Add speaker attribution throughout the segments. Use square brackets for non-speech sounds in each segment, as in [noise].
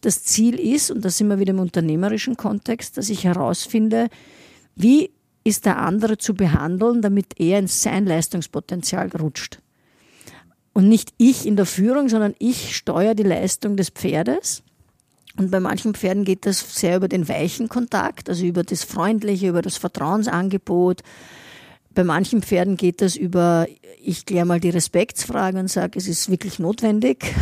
Speaker 1: das Ziel ist, und da sind wir wieder im unternehmerischen Kontext, dass ich herausfinde, wie ist der andere zu behandeln, damit er in sein Leistungspotenzial rutscht. Und nicht ich in der Führung, sondern ich steuere die Leistung des Pferdes. Und bei manchen Pferden geht das sehr über den weichen Kontakt, also über das Freundliche, über das Vertrauensangebot. Bei manchen Pferden geht das über, ich kläre mal die Respektsfrage und sage, es ist wirklich notwendig.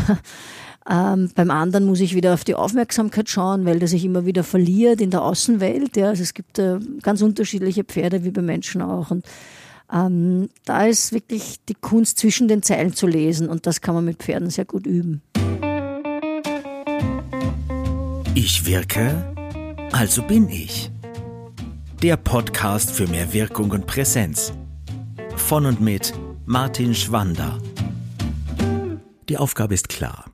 Speaker 1: Ähm, beim anderen muss ich wieder auf die Aufmerksamkeit schauen, weil der sich immer wieder verliert in der Außenwelt. Ja. Also es gibt äh, ganz unterschiedliche Pferde wie bei Menschen auch. Und ähm, da ist wirklich die Kunst zwischen den Zeilen zu lesen und das kann man mit Pferden sehr gut üben.
Speaker 2: Ich wirke, also bin ich. Der Podcast für mehr Wirkung und Präsenz. Von und mit Martin Schwander. Die Aufgabe ist klar.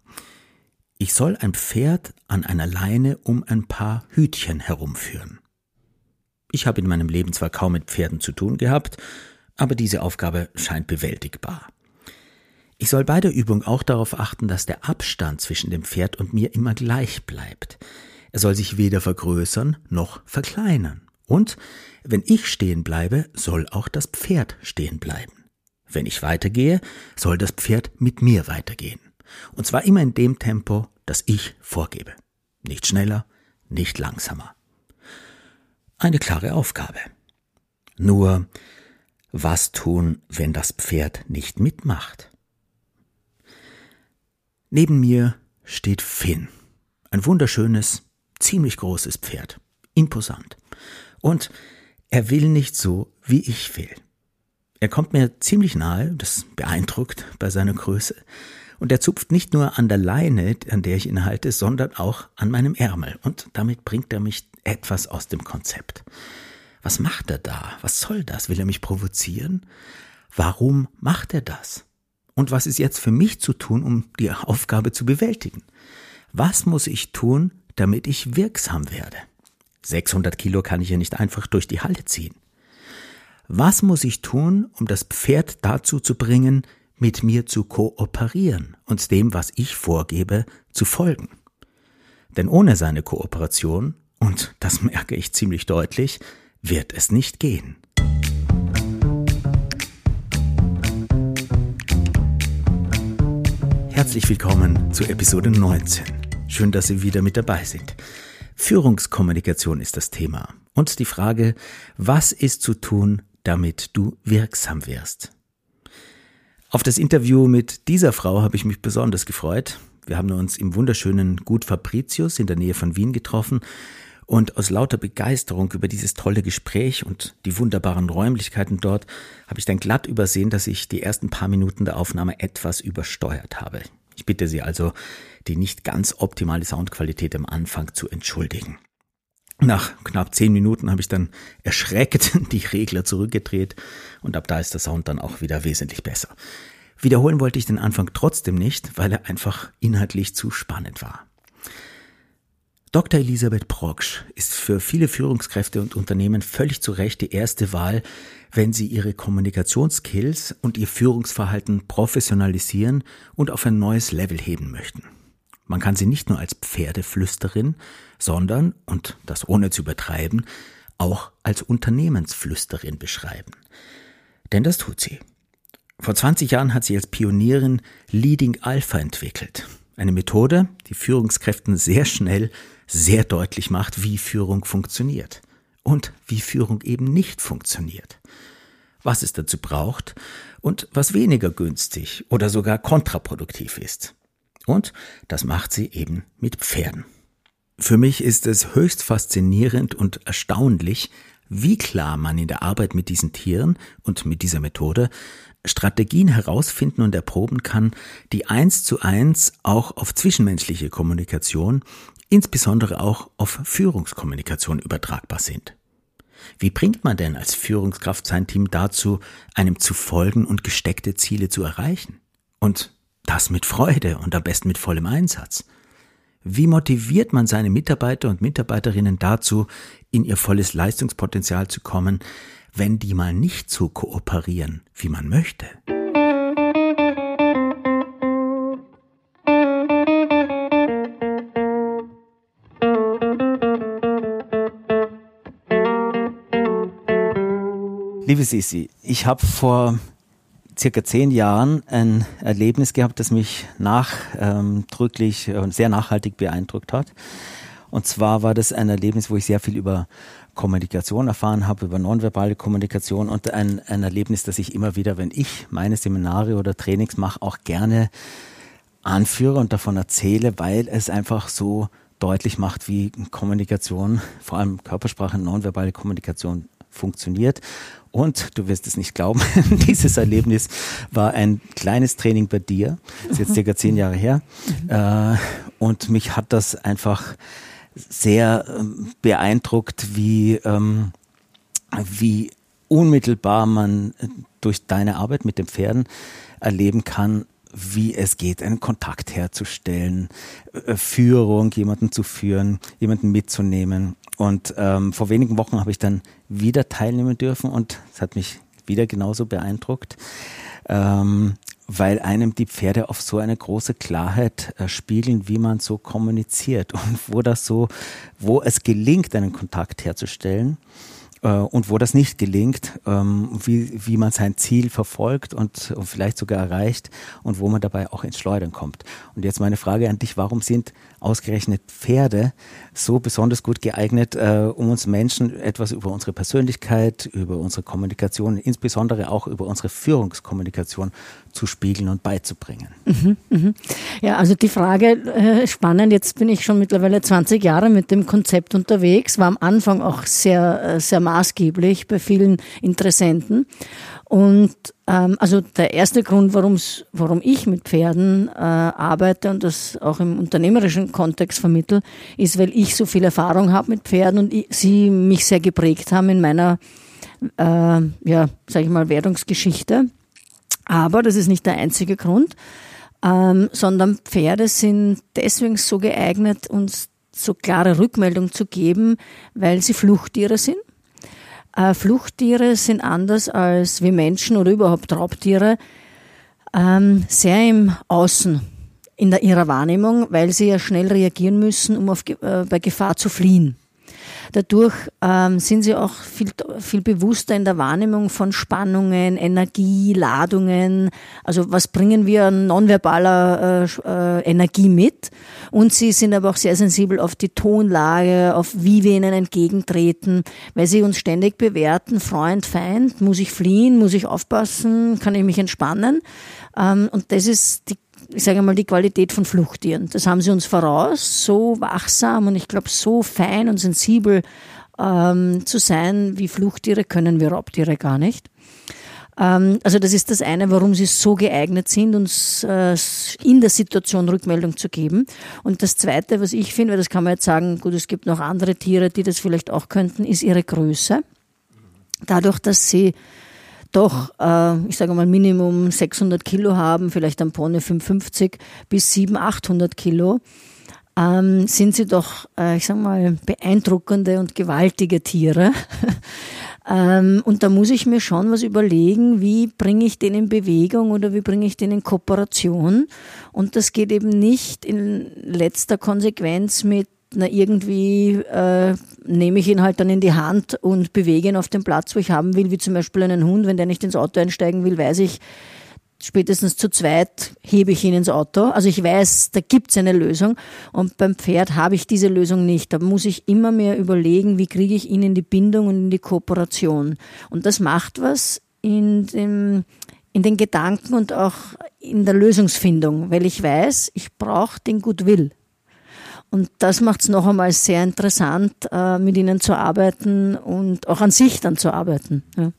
Speaker 2: Ich soll ein Pferd an einer Leine um ein paar Hütchen herumführen. Ich habe in meinem Leben zwar kaum mit Pferden zu tun gehabt, aber diese Aufgabe scheint bewältigbar. Ich soll bei der Übung auch darauf achten, dass der Abstand zwischen dem Pferd und mir immer gleich bleibt. Er soll sich weder vergrößern noch verkleinern. Und wenn ich stehen bleibe, soll auch das Pferd stehen bleiben. Wenn ich weitergehe, soll das Pferd mit mir weitergehen. Und zwar immer in dem Tempo, das ich vorgebe. Nicht schneller, nicht langsamer. Eine klare Aufgabe. Nur, was tun, wenn das Pferd nicht mitmacht? Neben mir steht Finn. Ein wunderschönes, ziemlich großes Pferd. Imposant. Und er will nicht so, wie ich will. Er kommt mir ziemlich nahe, das beeindruckt bei seiner Größe, und er zupft nicht nur an der Leine, an der ich ihn halte, sondern auch an meinem Ärmel. Und damit bringt er mich etwas aus dem Konzept. Was macht er da? Was soll das? Will er mich provozieren? Warum macht er das? Und was ist jetzt für mich zu tun, um die Aufgabe zu bewältigen? Was muss ich tun, damit ich wirksam werde? 600 Kilo kann ich ja nicht einfach durch die Halle ziehen. Was muss ich tun, um das Pferd dazu zu bringen, mit mir zu kooperieren und dem, was ich vorgebe, zu folgen. Denn ohne seine Kooperation, und das merke ich ziemlich deutlich, wird es nicht gehen. Herzlich willkommen zu Episode 19. Schön, dass Sie wieder mit dabei sind. Führungskommunikation ist das Thema und die Frage, was ist zu tun, damit du wirksam wirst? Auf das Interview mit dieser Frau habe ich mich besonders gefreut. Wir haben uns im wunderschönen Gut Fabricius in der Nähe von Wien getroffen und aus lauter Begeisterung über dieses tolle Gespräch und die wunderbaren Räumlichkeiten dort habe ich dann glatt übersehen, dass ich die ersten paar Minuten der Aufnahme etwas übersteuert habe. Ich bitte Sie also, die nicht ganz optimale Soundqualität am Anfang zu entschuldigen. Nach knapp zehn Minuten habe ich dann erschreckt [laughs] die Regler zurückgedreht und ab da ist der Sound dann auch wieder wesentlich besser. Wiederholen wollte ich den Anfang trotzdem nicht, weil er einfach inhaltlich zu spannend war. Dr. Elisabeth Proksch ist für viele Führungskräfte und Unternehmen völlig zu Recht die erste Wahl, wenn sie ihre Kommunikationsskills und ihr Führungsverhalten professionalisieren und auf ein neues Level heben möchten. Man kann sie nicht nur als Pferdeflüsterin, sondern, und das ohne zu übertreiben, auch als Unternehmensflüsterin beschreiben. Denn das tut sie. Vor 20 Jahren hat sie als Pionierin Leading Alpha entwickelt. Eine Methode, die Führungskräften sehr schnell sehr deutlich macht, wie Führung funktioniert und wie Führung eben nicht funktioniert. Was es dazu braucht und was weniger günstig oder sogar kontraproduktiv ist. Und das macht sie eben mit Pferden. Für mich ist es höchst faszinierend und erstaunlich, wie klar man in der Arbeit mit diesen Tieren und mit dieser Methode Strategien herausfinden und erproben kann, die eins zu eins auch auf zwischenmenschliche Kommunikation, insbesondere auch auf Führungskommunikation übertragbar sind. Wie bringt man denn als Führungskraft sein Team dazu, einem zu folgen und gesteckte Ziele zu erreichen? Und das mit Freude und am besten mit vollem Einsatz. Wie motiviert man seine Mitarbeiter und Mitarbeiterinnen dazu, in ihr volles Leistungspotenzial zu kommen, wenn die mal nicht so kooperieren, wie man möchte? Liebe Sisi, ich habe vor circa zehn Jahren ein Erlebnis gehabt, das mich nachdrücklich und sehr nachhaltig beeindruckt hat. Und zwar war das ein Erlebnis, wo ich sehr viel über Kommunikation erfahren habe, über nonverbale Kommunikation und ein, ein Erlebnis, das ich immer wieder, wenn ich meine Seminare oder Trainings mache, auch gerne anführe und davon erzähle, weil es einfach so deutlich macht, wie Kommunikation, vor allem Körpersprache, nonverbale Kommunikation funktioniert. Und du wirst es nicht glauben, [laughs] dieses Erlebnis war ein kleines Training bei dir. Das ist jetzt circa zehn Jahre her. Äh, und mich hat das einfach sehr ähm, beeindruckt, wie, ähm, wie unmittelbar man durch deine Arbeit mit den Pferden erleben kann, wie es geht, einen Kontakt herzustellen, äh, Führung, jemanden zu führen, jemanden mitzunehmen. Und ähm, vor wenigen Wochen habe ich dann wieder teilnehmen dürfen und es hat mich wieder genauso beeindruckt, ähm, weil einem die Pferde auf so eine große Klarheit äh, spiegeln, wie man so kommuniziert [laughs] und wo das so, wo es gelingt, einen Kontakt herzustellen äh, und wo das nicht gelingt, ähm, wie, wie man sein Ziel verfolgt und, und vielleicht sogar erreicht und wo man dabei auch ins Schleudern kommt. Und jetzt meine Frage an dich, warum sind ausgerechnet Pferde so besonders gut geeignet, äh, um uns Menschen etwas über unsere Persönlichkeit, über unsere Kommunikation, insbesondere auch über unsere Führungskommunikation zu spiegeln und beizubringen.
Speaker 1: Mhm, mhm. Ja, also die Frage äh, spannend. Jetzt bin ich schon mittlerweile 20 Jahre mit dem Konzept unterwegs, war am Anfang auch sehr, äh, sehr maßgeblich bei vielen Interessenten. Und ähm, also der erste Grund, warum ich mit Pferden äh, arbeite und das auch im unternehmerischen Kontext vermittel, ist, weil ich so viel Erfahrung habe mit Pferden und ich, sie mich sehr geprägt haben in meiner, äh, ja, sag ich mal, Wertungsgeschichte. Aber das ist nicht der einzige Grund, ähm, sondern Pferde sind deswegen so geeignet, uns so klare Rückmeldung zu geben, weil sie Fluchttiere sind äh, Fluchttiere sind anders als wir Menschen oder überhaupt Raubtiere ähm, sehr im Außen in der, ihrer Wahrnehmung, weil sie ja schnell reagieren müssen, um auf, äh, bei Gefahr zu fliehen. Dadurch ähm, sind sie auch viel, viel bewusster in der Wahrnehmung von Spannungen, Energie, Ladungen. Also was bringen wir an nonverbaler äh, äh, Energie mit? Und sie sind aber auch sehr sensibel auf die Tonlage, auf wie wir ihnen entgegentreten, weil sie uns ständig bewerten, Freund, Feind, muss ich fliehen, muss ich aufpassen, kann ich mich entspannen? Ähm, und das ist die ich sage mal, die Qualität von Fluchttieren. Das haben sie uns voraus, so wachsam und ich glaube so fein und sensibel ähm, zu sein wie Fluchttiere können wir Raubtiere gar nicht. Ähm, also das ist das eine, warum sie so geeignet sind, uns äh, in der Situation Rückmeldung zu geben. Und das zweite, was ich finde, weil das kann man jetzt sagen, gut, es gibt noch andere Tiere, die das vielleicht auch könnten, ist ihre Größe. Dadurch, dass sie doch, äh, ich sage mal, Minimum 600 Kilo haben, vielleicht am Pony 550 bis 700, 800 Kilo, ähm, sind sie doch, äh, ich sage mal, beeindruckende und gewaltige Tiere. [laughs] ähm, und da muss ich mir schon was überlegen, wie bringe ich den in Bewegung oder wie bringe ich den in Kooperation. Und das geht eben nicht in letzter Konsequenz mit na irgendwie äh, nehme ich ihn halt dann in die Hand und bewege ihn auf den Platz, wo ich haben will, wie zum Beispiel einen Hund, wenn der nicht ins Auto einsteigen will, weiß ich, spätestens zu zweit hebe ich ihn ins Auto. Also ich weiß, da gibt's eine Lösung. Und beim Pferd habe ich diese Lösung nicht. Da muss ich immer mehr überlegen, wie kriege ich ihn in die Bindung und in die Kooperation. Und das macht was in dem, in den Gedanken und auch in der Lösungsfindung, weil ich weiß, ich brauche den Goodwill. Und das macht es noch einmal sehr interessant, äh, mit ihnen zu arbeiten und auch an sich dann zu arbeiten. Ja.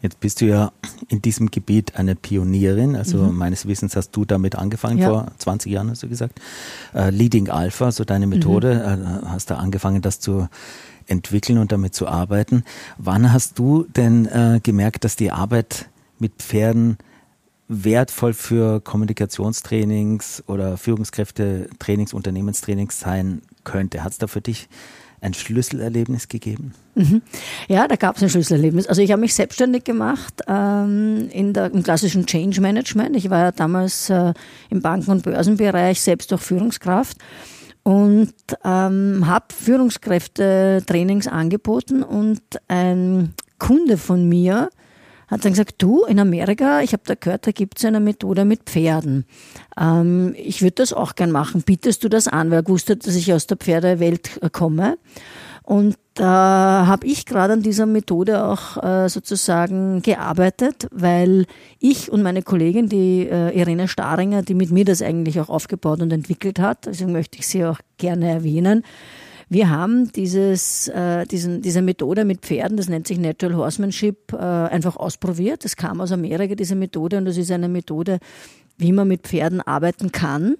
Speaker 2: Jetzt bist du ja in diesem Gebiet eine Pionierin. Also mhm. meines Wissens hast du damit angefangen, ja. vor 20 Jahren hast du gesagt. Äh, Leading Alpha, so deine Methode, mhm. äh, hast da angefangen, das zu entwickeln und damit zu arbeiten. Wann hast du denn äh, gemerkt, dass die Arbeit mit Pferden wertvoll für Kommunikationstrainings oder Führungskräfte-Trainings, Unternehmenstrainings sein könnte? Hat es da für dich ein Schlüsselerlebnis gegeben?
Speaker 1: Mhm. Ja, da gab es ein Schlüsselerlebnis. Also ich habe mich selbstständig gemacht ähm, in der, im klassischen Change Management. Ich war ja damals äh, im Banken- und Börsenbereich selbst auch Führungskraft und ähm, habe Führungskräfte-Trainings angeboten und ein Kunde von mir hat dann gesagt, du, in Amerika, ich habe da gehört, da gibt es eine Methode mit Pferden. Ähm, ich würde das auch gern machen. Bietest du das an? Weil er wusste, dass ich aus der Pferdewelt äh, komme. Und da habe ich gerade an dieser Methode auch äh, sozusagen gearbeitet, weil ich und meine Kollegin, die äh, Irene Staringer, die mit mir das eigentlich auch aufgebaut und entwickelt hat, deswegen möchte ich sie auch gerne erwähnen, wir haben dieses, äh, diesen, diese Methode mit Pferden, das nennt sich Natural Horsemanship, äh, einfach ausprobiert. Das kam aus Amerika, diese Methode, und das ist eine Methode, wie man mit Pferden arbeiten kann.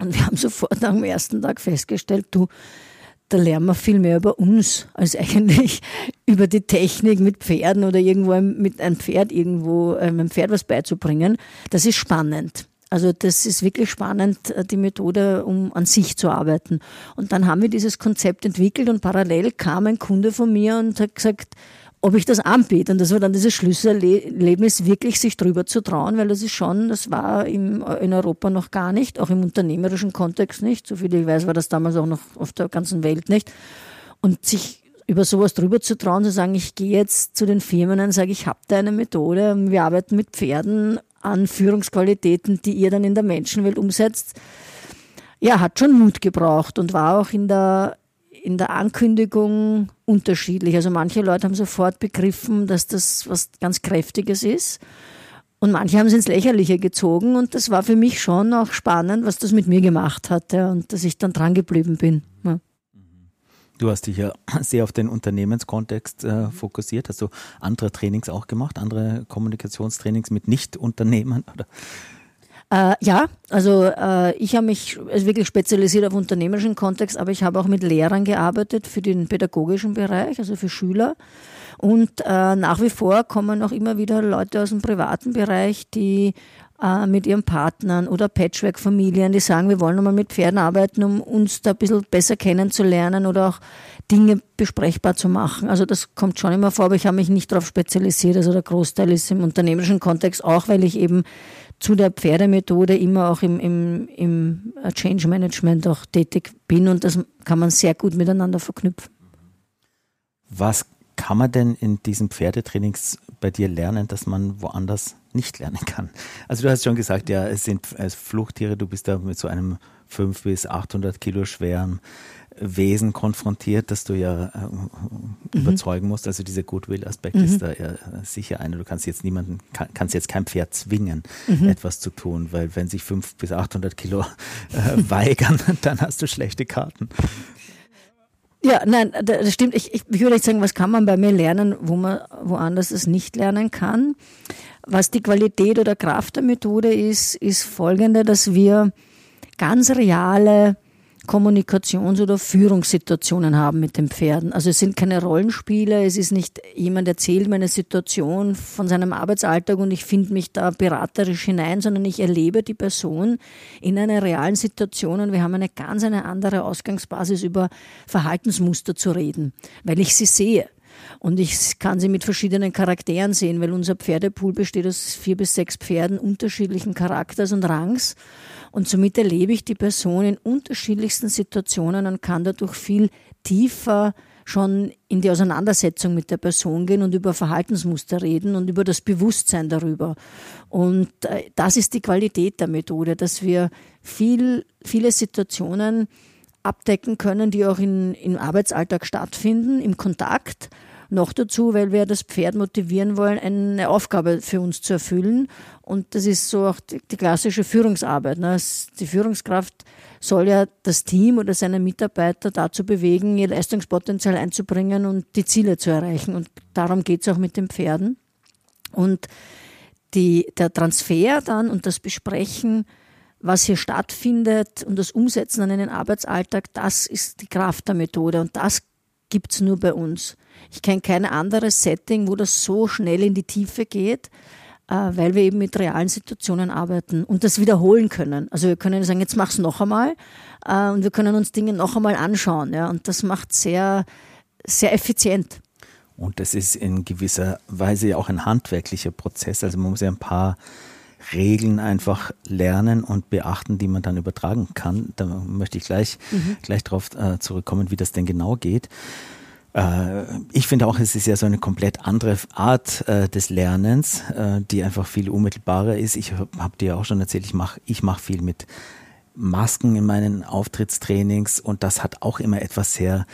Speaker 1: Und wir haben sofort am ersten Tag festgestellt, du, da lernen wir viel mehr über uns als eigentlich [laughs] über die Technik mit Pferden oder irgendwo mit einem Pferd irgendwo äh, einem Pferd was beizubringen. Das ist spannend. Also das ist wirklich spannend, äh, die Methode, um an sich zu arbeiten. Und dann haben wir dieses Konzept entwickelt und parallel kam ein Kunde von mir und hat gesagt, ob ich das anbiete. Und das war dann dieses Schlüsselerlebnis, wirklich sich drüber zu trauen, weil das ist schon, das war im, in Europa noch gar nicht, auch im unternehmerischen Kontext nicht. So viel ich weiß, war das damals auch noch auf der ganzen Welt nicht. Und sich über sowas drüber zu trauen, zu sagen, ich gehe jetzt zu den Firmen und sage, ich habe da eine Methode, wir arbeiten mit Pferden an Führungsqualitäten, die ihr dann in der Menschenwelt umsetzt, ja, hat schon Mut gebraucht und war auch in der, in der Ankündigung unterschiedlich. Also manche Leute haben sofort begriffen, dass das was ganz Kräftiges ist. Und manche haben es ins Lächerliche gezogen und das war für mich schon auch spannend, was das mit mir gemacht hat ja, und dass ich dann dran geblieben bin.
Speaker 2: Du hast dich ja [clears throat] sehr auf den Unternehmenskontext äh, fokussiert. Hast du andere Trainings auch gemacht, andere Kommunikationstrainings mit Nicht-Unternehmern?
Speaker 1: Äh, ja, also äh, ich habe mich wirklich spezialisiert auf unternehmerischen Kontext, aber ich habe auch mit Lehrern gearbeitet für den pädagogischen Bereich, also für Schüler. Und äh, nach wie vor kommen auch immer wieder Leute aus dem privaten Bereich, die äh, mit ihren Partnern oder Patchwork-Familien, die sagen, wir wollen nochmal mit Pferden arbeiten, um uns da ein bisschen besser kennenzulernen oder auch Dinge besprechbar zu machen. Also das kommt schon immer vor, aber ich habe mich nicht darauf spezialisiert. Also der Großteil ist im unternehmerischen Kontext, auch weil ich eben zu der Pferdemethode immer auch im, im, im Change Management auch tätig bin und das kann man sehr gut miteinander verknüpfen.
Speaker 2: Was kann man denn in diesen Pferdetrainings bei dir lernen, dass man woanders nicht lernen kann? Also du hast schon gesagt, ja, es sind Fluchttiere, du bist da mit so einem 5 bis 800 Kilo schweren Wesen konfrontiert, dass du ja äh, mhm. überzeugen musst. Also dieser Goodwill-Aspekt mhm. ist da ja sicher einer. Du kannst jetzt niemanden, kann, kannst jetzt kein Pferd zwingen, mhm. etwas zu tun, weil wenn sich 5 bis 800 Kilo äh, weigern, [laughs] dann hast du schlechte Karten.
Speaker 1: Ja, nein, das stimmt. Ich, ich, ich würde nicht sagen, was kann man bei mir lernen, wo man woanders es nicht lernen kann. Was die Qualität oder Kraft der Methode ist, ist folgende, dass wir ganz reale Kommunikations- oder Führungssituationen haben mit den Pferden. Also es sind keine Rollenspiele, es ist nicht jemand erzählt mir eine Situation von seinem Arbeitsalltag und ich finde mich da beraterisch hinein, sondern ich erlebe die Person in einer realen Situation und wir haben eine ganz eine andere Ausgangsbasis über Verhaltensmuster zu reden, weil ich sie sehe. Und ich kann sie mit verschiedenen Charakteren sehen, weil unser Pferdepool besteht aus vier bis sechs Pferden unterschiedlichen Charakters und Rangs. Und somit erlebe ich die Person in unterschiedlichsten Situationen und kann dadurch viel tiefer schon in die Auseinandersetzung mit der Person gehen und über Verhaltensmuster reden und über das Bewusstsein darüber. Und äh, das ist die Qualität der Methode, dass wir viel, viele Situationen abdecken können, die auch in, im Arbeitsalltag stattfinden, im Kontakt noch dazu, weil wir das Pferd motivieren wollen, eine Aufgabe für uns zu erfüllen. Und das ist so auch die, die klassische Führungsarbeit. Ne? Die Führungskraft soll ja das Team oder seine Mitarbeiter dazu bewegen, ihr Leistungspotenzial einzubringen und die Ziele zu erreichen. Und darum geht es auch mit den Pferden. Und die, der Transfer dann und das Besprechen, was hier stattfindet und das Umsetzen an einen Arbeitsalltag, das ist die Kraft der Methode und das gibt's nur bei uns. Ich kenne kein anderes Setting, wo das so schnell in die Tiefe geht, äh, weil wir eben mit realen Situationen arbeiten und das wiederholen können. Also wir können sagen, jetzt mach's noch einmal äh, und wir können uns Dinge noch einmal anschauen. Und das macht sehr, sehr effizient.
Speaker 2: Und das ist in gewisser Weise ja auch ein handwerklicher Prozess. Also man muss ja ein paar Regeln einfach lernen und beachten, die man dann übertragen kann. Da möchte ich gleich, mhm. gleich darauf äh, zurückkommen, wie das denn genau geht. Äh, ich finde auch, es ist ja so eine komplett andere Art äh, des Lernens, äh, die einfach viel unmittelbarer ist. Ich habe hab dir auch schon erzählt, ich mache ich mach viel mit Masken in meinen Auftrittstrainings und das hat auch immer etwas sehr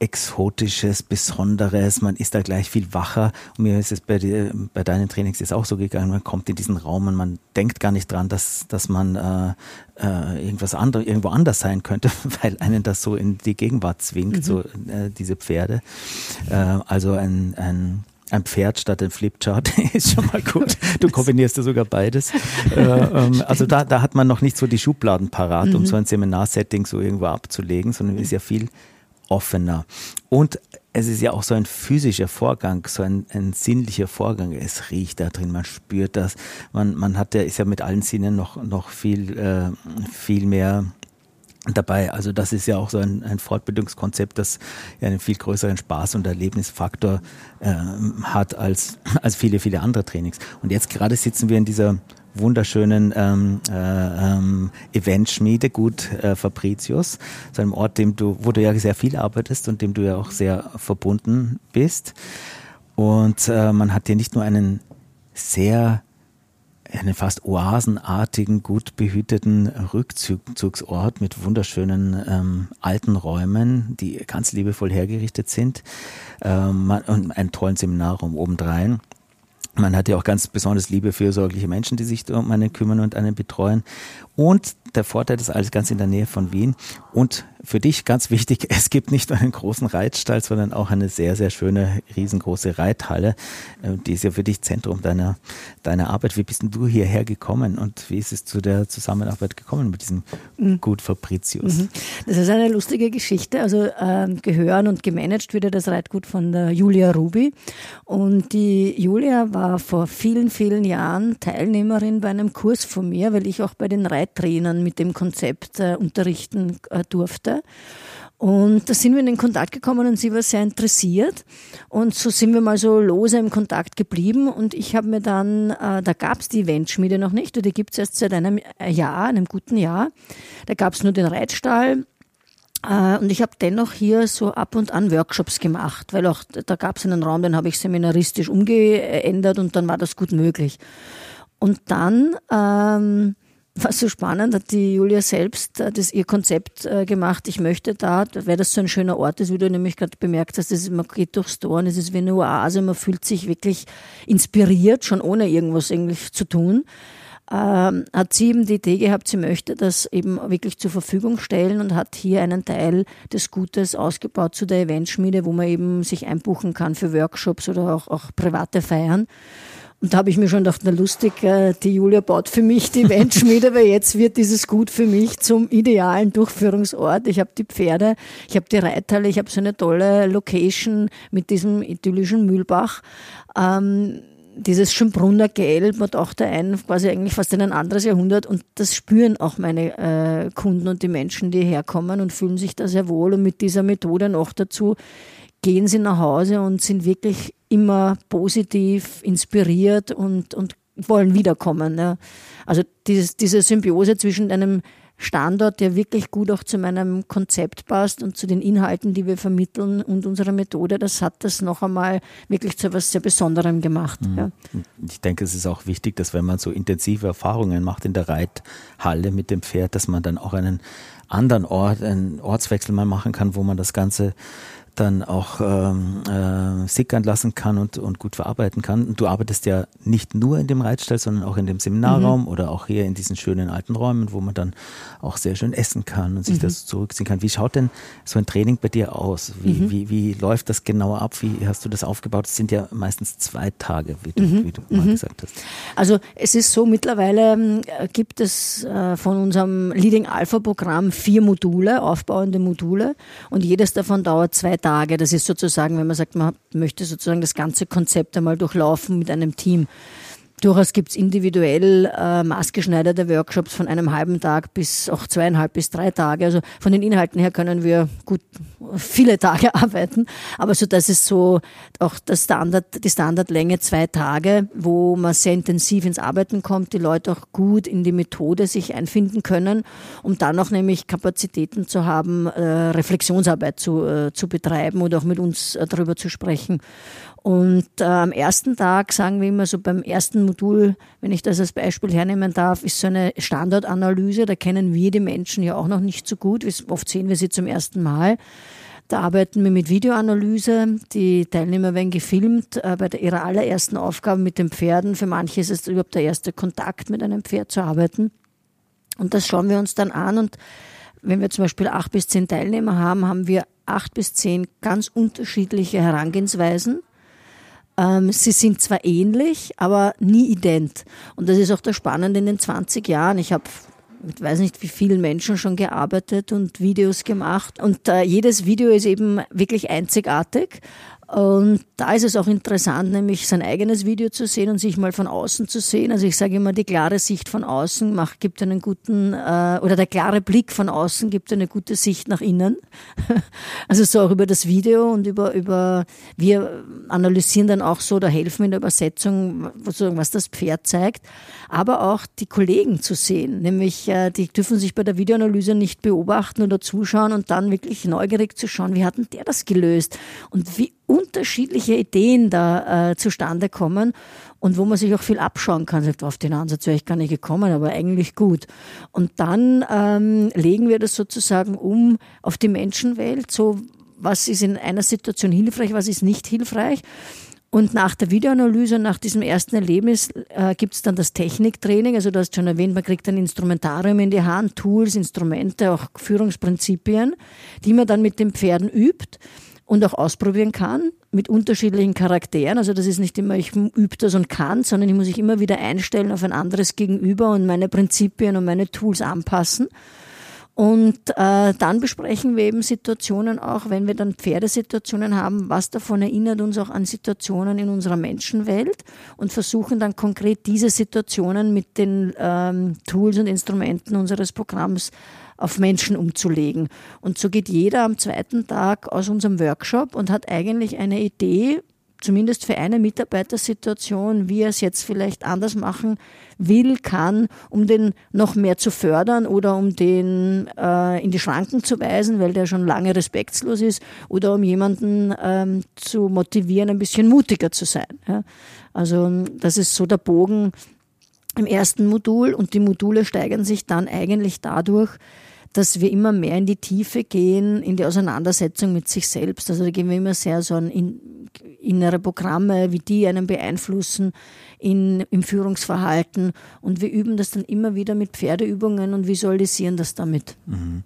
Speaker 2: Exotisches, Besonderes, man ist da gleich viel wacher. Und mir ist es bei, dir, bei deinen Trainings jetzt auch so gegangen, man kommt in diesen Raum und man denkt gar nicht dran, dass, dass man äh, äh, irgendwas andere, irgendwo anders sein könnte, [laughs] weil einen das so in die Gegenwart zwingt, mhm. so äh, diese Pferde. Äh, also ein, ein ein Pferd statt ein Flipchart [laughs] ist schon mal gut. Du kombinierst ja sogar beides. [laughs] Äh, ähm, also da, da hat man noch nicht so die Schubladen parat, mhm. um so ein Seminarsetting so irgendwo abzulegen, sondern ist ja viel offener. Und es ist ja auch so ein physischer Vorgang, so ein, ein sinnlicher Vorgang. Es riecht da drin, man spürt das. Man, man hat ja, ist ja mit allen Sinnen noch, noch viel, äh, viel mehr dabei. Also das ist ja auch so ein, ein Fortbildungskonzept, das ja einen viel größeren Spaß- und Erlebnisfaktor äh, hat als, als viele, viele andere Trainings. Und jetzt gerade sitzen wir in dieser wunderschönen ähm, äh, ähm, Eventschmiede, gut äh, Fabricius, so einem Ort, dem du, wo du ja sehr viel arbeitest und dem du ja auch sehr verbunden bist. Und äh, man hat hier nicht nur einen sehr einen fast oasenartigen, gut behüteten Rückzugsort mit wunderschönen ähm, alten Räumen, die ganz liebevoll hergerichtet sind ähm, und einen tollen Seminarraum obendrein. Man hat ja auch ganz besonders liebe, fürsorgliche Menschen, die sich um einen kümmern und einen betreuen. Und der Vorteil ist alles ganz in der Nähe von Wien. Und für dich ganz wichtig, [laughs] es gibt nicht nur einen großen Reitstall, sondern auch eine sehr, sehr schöne, riesengroße Reithalle. Äh, die ist ja für dich Zentrum deiner, deiner Arbeit. Wie bist denn du hierher gekommen und wie ist es zu der Zusammenarbeit gekommen mit diesem mhm. Gut Fabricius? Mhm.
Speaker 1: Das ist eine lustige Geschichte. Also äh, gehören und gemanagt wird das Reitgut von der Julia Ruby. Und die Julia war vor vielen, vielen Jahren Teilnehmerin bei einem Kurs von mir, weil ich auch bei den Reittrainern mit dem Konzept äh, unterrichten äh, durfte. Und da sind wir in den Kontakt gekommen und sie war sehr interessiert. Und so sind wir mal so lose im Kontakt geblieben. Und ich habe mir dann, äh, da gab es die Eventschmiede noch nicht, die gibt es erst seit einem Jahr, einem guten Jahr. Da gab es nur den Reitstall. Äh, und ich habe dennoch hier so ab und an Workshops gemacht, weil auch da gab es einen Raum, den habe ich seminaristisch umgeändert und dann war das gut möglich. Und dann ähm, [laughs] war so spannend, hat die Julia selbst äh, das ihr Konzept äh, gemacht. Ich möchte da, weil das so ein schöner Ort ist, wie du nämlich gerade bemerkt hast, ist, man geht durchs Tor und es ist wie eine Oase, man fühlt sich wirklich inspiriert, schon ohne irgendwas eigentlich zu tun. Ähm, hat sie eben die Idee gehabt, sie möchte das eben wirklich zur Verfügung stellen und hat hier einen Teil des Gutes ausgebaut zu der Eventschmiede, wo man eben sich einbuchen kann für Workshops oder auch, auch private Feiern. Und da habe ich mir schon gedacht, na lustig, äh, die Julia baut für mich die Eventschmiede, weil jetzt wird dieses Gut für mich zum idealen Durchführungsort. Ich habe die Pferde, ich habe die Reithalle, ich habe so eine tolle Location mit diesem idyllischen Mühlbach. Ähm, dieses Schönbrunner Gelb und auch der einen quasi eigentlich fast in ein anderes Jahrhundert und das spüren auch meine äh, Kunden und die Menschen, die herkommen und fühlen sich da sehr wohl und mit dieser Methode noch dazu gehen sie nach Hause und sind wirklich immer positiv inspiriert und, und wollen wiederkommen. Ja. Also dieses, diese Symbiose zwischen einem Standort, der wirklich gut auch zu meinem Konzept passt und zu den Inhalten, die wir vermitteln und unserer Methode, das hat das noch einmal wirklich zu etwas sehr Besonderem gemacht. Mhm. Ja.
Speaker 2: Ich denke, es ist auch wichtig, dass wenn man so intensive Erfahrungen macht in der Reithalle mit dem Pferd, dass man dann auch einen anderen Ort, einen Ortswechsel mal machen kann, wo man das Ganze dann auch ähm, äh, sickern lassen kann und, und gut verarbeiten kann. Und du arbeitest ja nicht nur in dem Reitstall, sondern auch in dem Seminarraum mhm. oder auch hier in diesen schönen alten Räumen, wo man dann auch sehr schön essen kann und sich mhm. das zurückziehen kann. Wie schaut denn so ein Training bei dir aus? Wie, mhm. wie, wie läuft das genauer ab? Wie hast du das aufgebaut? Es sind ja meistens zwei Tage, wie du, mhm. wie du mal mhm. gesagt hast.
Speaker 1: Also es ist so, mittlerweile äh, gibt es äh, von unserem Leading Alpha Programm vier Module, aufbauende Module und jedes davon dauert zwei Tage. Tage. Das ist sozusagen, wenn man sagt, man möchte sozusagen das ganze Konzept einmal durchlaufen mit einem Team. Durchaus gibt es individuell äh, maßgeschneiderte Workshops von einem halben Tag bis auch zweieinhalb bis drei Tage. Also von den Inhalten her können wir gut viele Tage [laughs] arbeiten. Aber so, dass es so auch das Standard, die Standardlänge zwei Tage, wo man sehr intensiv ins Arbeiten kommt, die Leute auch gut in die Methode sich einfinden können, um dann auch nämlich Kapazitäten zu haben, äh, Reflexionsarbeit zu, äh, zu betreiben oder auch mit uns äh, darüber zu sprechen. Und äh, am ersten Tag sagen wir immer so beim ersten Modul, wenn ich das als Beispiel hernehmen darf, ist so eine Standortanalyse. Da kennen wir die Menschen ja auch noch nicht so gut. Oft sehen wir sie zum ersten Mal. Da arbeiten wir mit Videoanalyse. Die Teilnehmer werden gefilmt äh, bei ihrer allerersten Aufgabe mit den Pferden. Für manche ist es überhaupt der erste Kontakt mit einem Pferd zu arbeiten. Und das schauen wir uns dann an. Und wenn wir zum Beispiel acht bis zehn Teilnehmer haben, haben wir acht bis zehn ganz unterschiedliche Herangehensweisen ähm, sie sind zwar ähnlich, aber nie ident. Und das ist auch das Spannende in den 20 Jahren. Ich habe mit weiß nicht wie vielen Menschen schon gearbeitet und Videos gemacht. Und äh, jedes Video ist eben wirklich einzigartig. Und da ist es auch interessant, nämlich sein eigenes Video zu sehen und sich mal von außen zu sehen. Also ich sage immer, die klare Sicht von außen macht, gibt einen guten, äh, oder der klare Blick von außen gibt eine gute Sicht nach innen. [laughs] also so auch über das Video und über, über, wir analysieren dann auch so oder helfen in der Übersetzung, was das Pferd zeigt. Aber auch die Kollegen zu sehen, nämlich, äh, die dürfen sich bei der Videoanalyse nicht beobachten oder zuschauen und dann wirklich neugierig zu schauen, wie hat denn der das gelöst? Und wie unterschiedliche Ideen da äh, zustande kommen und wo man sich auch viel abschauen kann. Sagt, auf den Ansatz wäre ich gar nicht gekommen, aber eigentlich gut. Und dann ähm, legen wir das sozusagen um auf die Menschenwelt. So, was ist in einer Situation hilfreich, was ist nicht hilfreich? Und nach der Videoanalyse, nach diesem ersten Erlebnis, äh, gibt es dann das Techniktraining. Also du hast schon erwähnt, man kriegt ein Instrumentarium in die Hand, Tools, Instrumente, auch Führungsprinzipien, die man dann mit den Pferden übt und auch ausprobieren kann mit unterschiedlichen Charakteren. Also das ist nicht immer, ich übe das und kann, sondern ich muss mich immer wieder einstellen auf ein anderes Gegenüber und meine Prinzipien und meine Tools anpassen. Und äh, dann besprechen wir eben Situationen auch, wenn wir dann Pferdesituationen haben, was davon erinnert uns auch an Situationen in unserer Menschenwelt und versuchen dann konkret diese Situationen mit den ähm, Tools und Instrumenten unseres Programms auf Menschen umzulegen. Und so geht jeder am zweiten Tag aus unserem Workshop und hat eigentlich eine Idee, zumindest für eine Mitarbeitersituation, wie er es jetzt vielleicht anders machen will, kann, um den noch mehr zu fördern oder um den äh, in die Schranken zu weisen, weil der schon lange respektslos ist, oder um jemanden ähm, zu motivieren, ein bisschen mutiger zu sein. Ja. Also das ist so der Bogen im ersten Modul und die Module steigern sich dann eigentlich dadurch, dass wir immer mehr in die Tiefe gehen, in die Auseinandersetzung mit sich selbst. Also da gehen wir immer sehr so an in, innere Programme, wie die einen beeinflussen in, im Führungsverhalten. Und wir üben das dann immer wieder mit Pferdeübungen und visualisieren das damit.
Speaker 2: Mhm.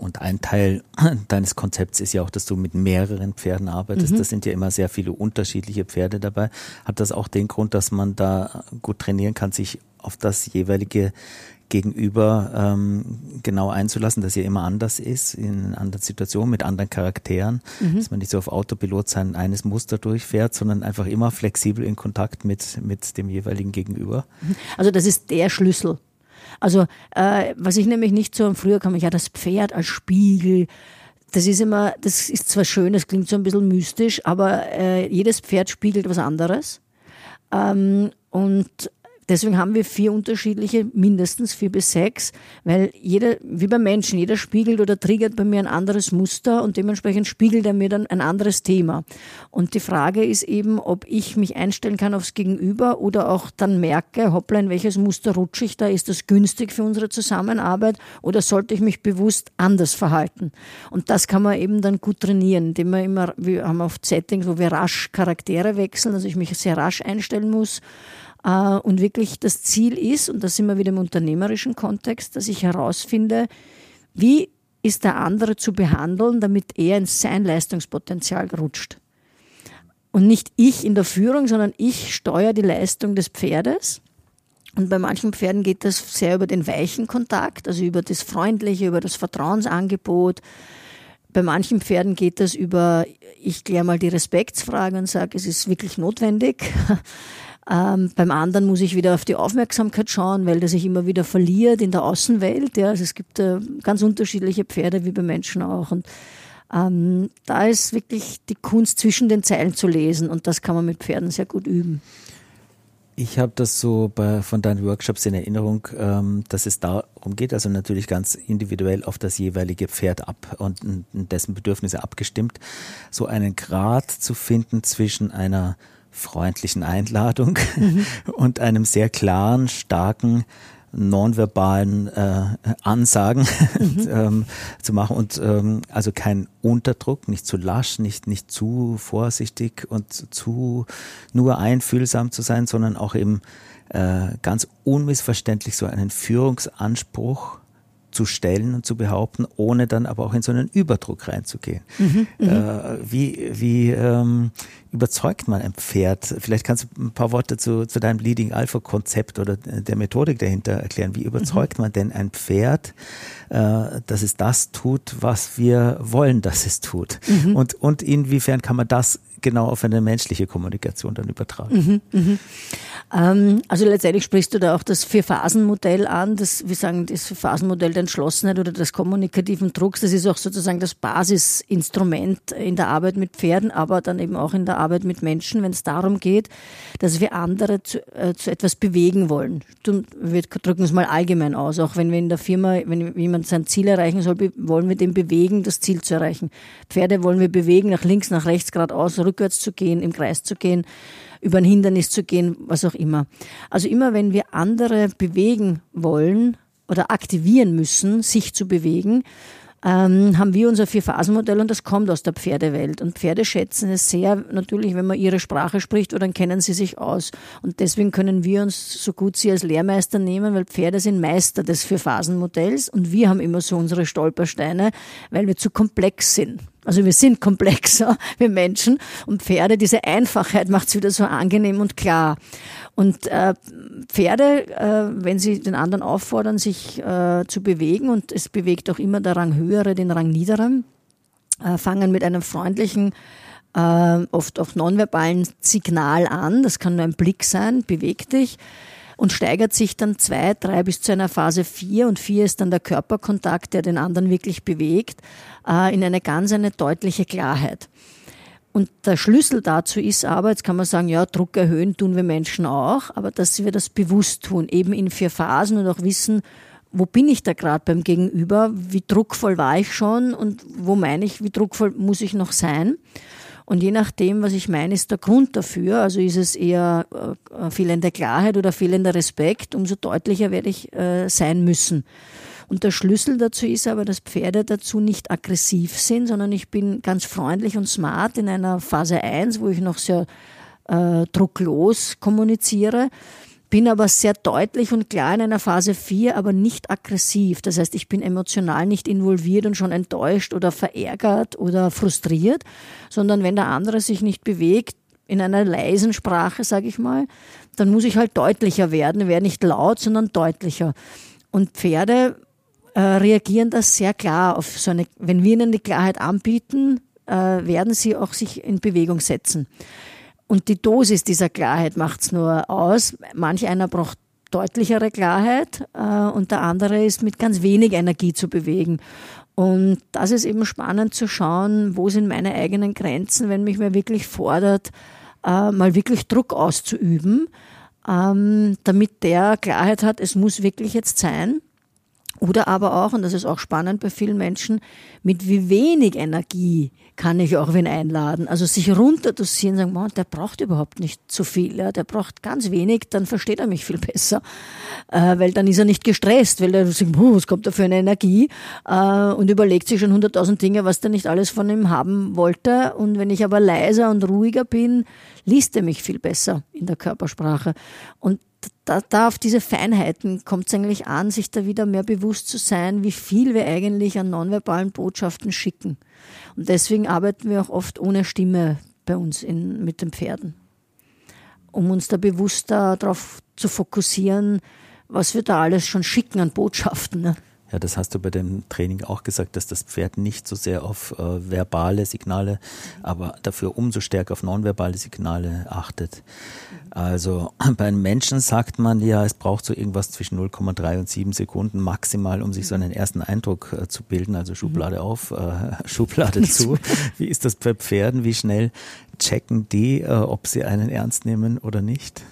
Speaker 2: Und ein Teil [clears throat] deines Konzepts ist ja auch, dass du mit mehreren Pferden arbeitest. Mhm. Das sind ja immer sehr viele unterschiedliche Pferde dabei. Hat das auch den Grund, dass man da gut trainieren kann, sich auf das jeweilige Gegenüber ähm, genau einzulassen, dass er immer anders ist, in anderen Situationen, mit anderen Charakteren, mhm. dass man nicht so auf Autopilot sein eines Muster durchfährt, sondern einfach immer flexibel in Kontakt mit, mit dem jeweiligen Gegenüber.
Speaker 1: Mhm. Also das ist der Schlüssel. Also äh, was ich nämlich nicht so, früher kam ich ja das Pferd als Spiegel, das ist immer, das ist zwar schön, das klingt so ein bisschen mystisch, aber äh, jedes Pferd spiegelt was anderes. Ähm, und Deswegen haben wir vier unterschiedliche, mindestens vier bis sechs, weil jeder, wie beim Menschen, jeder spiegelt oder triggert bei mir ein anderes Muster und dementsprechend spiegelt er mir dann ein anderes Thema. Und die Frage ist eben, ob ich mich einstellen kann aufs Gegenüber oder auch dann merke, hoppla, in welches Muster rutsche ich da? Ist das günstig für unsere Zusammenarbeit oder sollte ich mich bewusst anders verhalten? Und das kann man eben dann gut trainieren, indem man immer, wir haben oft Settings, wo wir rasch Charaktere wechseln, also ich mich sehr rasch einstellen muss und wirklich das Ziel ist, und da sind wir wieder im unternehmerischen Kontext, dass ich herausfinde, wie ist der andere zu behandeln, damit er in sein Leistungspotenzial rutscht. Und nicht ich in der Führung, sondern ich steuere die Leistung des Pferdes. Und bei manchen Pferden geht das sehr über den weichen Kontakt, also über das Freundliche, über das Vertrauensangebot. Bei manchen Pferden geht das über, ich kläre mal die Respektsfrage und sage, es ist wirklich notwendig. Ähm, beim anderen muss ich wieder auf die Aufmerksamkeit schauen, weil der sich immer wieder verliert in der Außenwelt. Ja. Also es gibt äh, ganz unterschiedliche Pferde wie bei Menschen auch. Und ähm, da ist wirklich die Kunst zwischen den Zeilen zu lesen und das kann man mit Pferden sehr gut üben.
Speaker 2: Ich habe das so bei, von deinen Workshops in Erinnerung, ähm, dass es darum geht, also natürlich ganz individuell auf das jeweilige Pferd ab und, und dessen Bedürfnisse abgestimmt, so einen Grad zu finden zwischen einer freundlichen Einladung [laughs] mhm. und einem sehr klaren, starken nonverbalen äh, Ansagen [laughs] mhm. ähm, zu machen und ähm, also kein Unterdruck, nicht zu lasch, nicht nicht zu vorsichtig und zu nur einfühlsam zu sein, sondern auch eben äh, ganz unmissverständlich so einen Führungsanspruch zu stellen und zu behaupten, ohne dann aber auch in so einen Überdruck reinzugehen. Mhm, mhm, äh, wie wie ähm, überzeugt man ein Pferd? Vielleicht kannst du ein paar Worte zu, zu deinem Leading Alpha Konzept oder der Methodik dahinter erklären. Wie überzeugt mhm. man denn ein Pferd, äh, dass es das tut, was wir wollen, dass es tut? Mhm. Und, und inwiefern kann man das genau auf eine menschliche Kommunikation dann übertragen?
Speaker 1: Mhm, mhm. Ähm, also letztendlich sprichst du da auch das Vier-Phasen-Modell an, das, wir sagen, das Vier-Phasen-Modell der Entschlossenheit oder des kommunikativen Drucks. Das ist auch sozusagen das Basisinstrument in der Arbeit mit Pferden, aber dann eben auch in der Arbeit mit Menschen, wenn es darum geht, dass wir andere zu, äh, zu etwas bewegen wollen. Wir drücken es mal allgemein aus, auch wenn wir in der Firma, wenn jemand sein Ziel erreichen soll, wollen wir den bewegen, das Ziel zu erreichen. Pferde wollen wir bewegen, nach links, nach rechts, geradeaus, rückwärts zu gehen, im Kreis zu gehen über ein Hindernis zu gehen, was auch immer. Also immer wenn wir andere bewegen wollen oder aktivieren müssen, sich zu bewegen, ähm, haben wir unser Vier-Phasen-Modell und das kommt aus der Pferdewelt. Und Pferde schätzen es sehr, natürlich, wenn man ihre Sprache spricht, oder dann kennen sie sich aus. Und deswegen können wir uns so gut sie als Lehrmeister nehmen, weil Pferde sind Meister des Vier-Phasen-Modells und wir haben immer so unsere Stolpersteine, weil wir zu komplex sind. Also wir sind komplexer, [laughs] wir Menschen. Und Pferde, diese Einfachheit macht es wieder so angenehm und klar. Und äh, Pferde, äh, wenn sie den anderen auffordern, sich äh, zu bewegen, und es bewegt auch immer der Rang höhere den Rang niederen, äh, fangen mit einem freundlichen, äh, oft auch nonverbalen Signal an. Das kann nur ein Blick sein, beweg dich und steigert sich dann zwei, drei bis zu einer Phase vier und vier ist dann der Körperkontakt, der den anderen wirklich bewegt, äh, in eine ganz eine deutliche Klarheit. Und der Schlüssel dazu ist aber, jetzt kann man sagen, ja, Druck erhöhen tun wir Menschen auch, aber dass wir das bewusst tun, eben in vier Phasen und auch wissen, wo bin ich da gerade beim Gegenüber, wie druckvoll war ich schon und wo meine ich, wie druckvoll muss ich noch sein. Und je nachdem, was ich meine, ist der Grund dafür. Also ist es eher äh, fehlende Klarheit oder fehlender Respekt, umso deutlicher werde ich äh, sein müssen. Und der Schlüssel dazu ist aber, dass Pferde dazu nicht aggressiv sind, sondern ich bin ganz freundlich und smart in einer Phase 1, wo ich noch sehr äh, drucklos kommuniziere bin aber sehr deutlich und klar in einer Phase 4, aber nicht aggressiv. Das heißt, ich bin emotional nicht involviert und schon enttäuscht oder verärgert oder frustriert, sondern wenn der andere sich nicht bewegt, in einer leisen Sprache, sage ich mal, dann muss ich halt deutlicher werden, wäre nicht laut, sondern deutlicher. Und Pferde äh, reagieren das sehr klar auf so eine, wenn wir ihnen die Klarheit anbieten, äh, werden sie auch sich in Bewegung setzen. Und die Dosis dieser Klarheit macht's nur aus. Manch einer braucht deutlichere Klarheit äh, und der andere ist mit ganz wenig Energie zu bewegen. Und das ist eben spannend zu schauen, wo sind meine eigenen Grenzen, wenn mich wer wirklich fordert, äh, mal wirklich Druck auszuüben, ähm, damit der Klarheit hat, es muss wirklich jetzt sein. Oder aber auch, und das ist auch spannend bei vielen Menschen, mit wie wenig Energie kann ich auch wen einladen. Also sich runterdosieren, sagen, man, der braucht überhaupt nicht so viel, ja, der braucht ganz wenig, dann versteht er mich viel besser, äh, weil dann ist er nicht gestresst, weil er sagt, was kommt da für eine Energie äh, und überlegt sich schon hunderttausend Dinge, was der nicht alles von ihm haben wollte. Und wenn ich aber leiser und ruhiger bin, liest er mich viel besser in der Körpersprache. Und da, da auf diese Feinheiten kommt es eigentlich an, sich da wieder mehr bewusst zu sein, wie viel wir eigentlich an nonverbalen Botschaften schicken. Und deswegen arbeiten wir auch oft ohne Stimme bei uns in, mit den Pferden, um uns da bewusster darauf zu fokussieren, was wir da alles schon schicken an Botschaften. Ne?
Speaker 2: Ja, das hast du bei dem Training auch gesagt, dass das Pferd nicht so sehr auf äh, verbale Signale, aber dafür umso stärker auf nonverbale Signale achtet. Also [clears throat] bei einem Menschen sagt man ja, es braucht so irgendwas zwischen 0,3 und 7 Sekunden maximal, um sich so einen ersten Eindruck äh, zu bilden. Also Schublade mhm. auf, äh, [laughs] Schublade zu. [laughs] Wie ist das bei Pferden? Wie schnell checken die, äh, ob sie einen ernst nehmen oder nicht?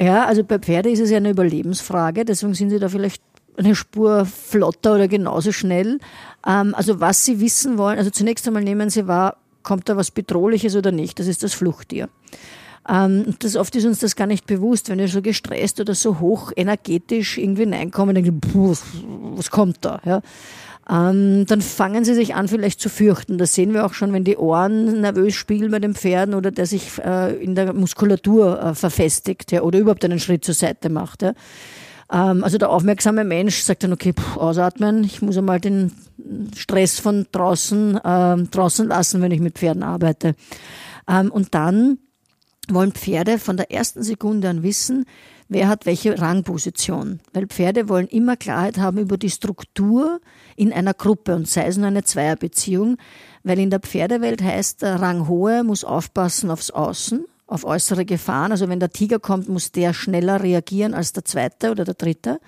Speaker 1: Ja, also bei Pferde ist es ja eine Überlebensfrage, deswegen sind sie da vielleicht eine Spur flotter oder genauso schnell. Ähm, also was Sie wissen wollen, also zunächst einmal nehmen Sie wahr, kommt da was Bedrohliches oder nicht. Das ist das Fluchttier. Ähm, das, oft ist uns das gar nicht bewusst, wenn wir so gestresst oder so hoch energetisch irgendwie hineinkommen, denken, puh, was, kommt da? Ja? Ähm, dann fangen sie sich an, vielleicht zu fürchten. Das sehen wir auch schon, wenn die Ohren nervös spielen bei den Pferden oder der sich äh, in der Muskulatur äh, verfestigt ja, oder überhaupt einen Schritt zur Seite macht. Ja. Ähm, also der aufmerksame Mensch sagt dann, okay, pff, ausatmen, ich muss einmal den Stress von draußen äh, draußen lassen, wenn ich mit Pferden arbeite. Ähm, und dann wollen Pferde von der ersten Sekunde an wissen, wer hat welche Rangposition. Weil Pferde wollen immer Klarheit haben über die Struktur in einer Gruppe und sei es nur eine Zweierbeziehung, weil in der Pferdewelt heißt, der Ranghohe muss aufpassen aufs Außen auf äußere Gefahren. Also wenn der Tiger kommt, muss der schneller reagieren als der zweite oder der dritte.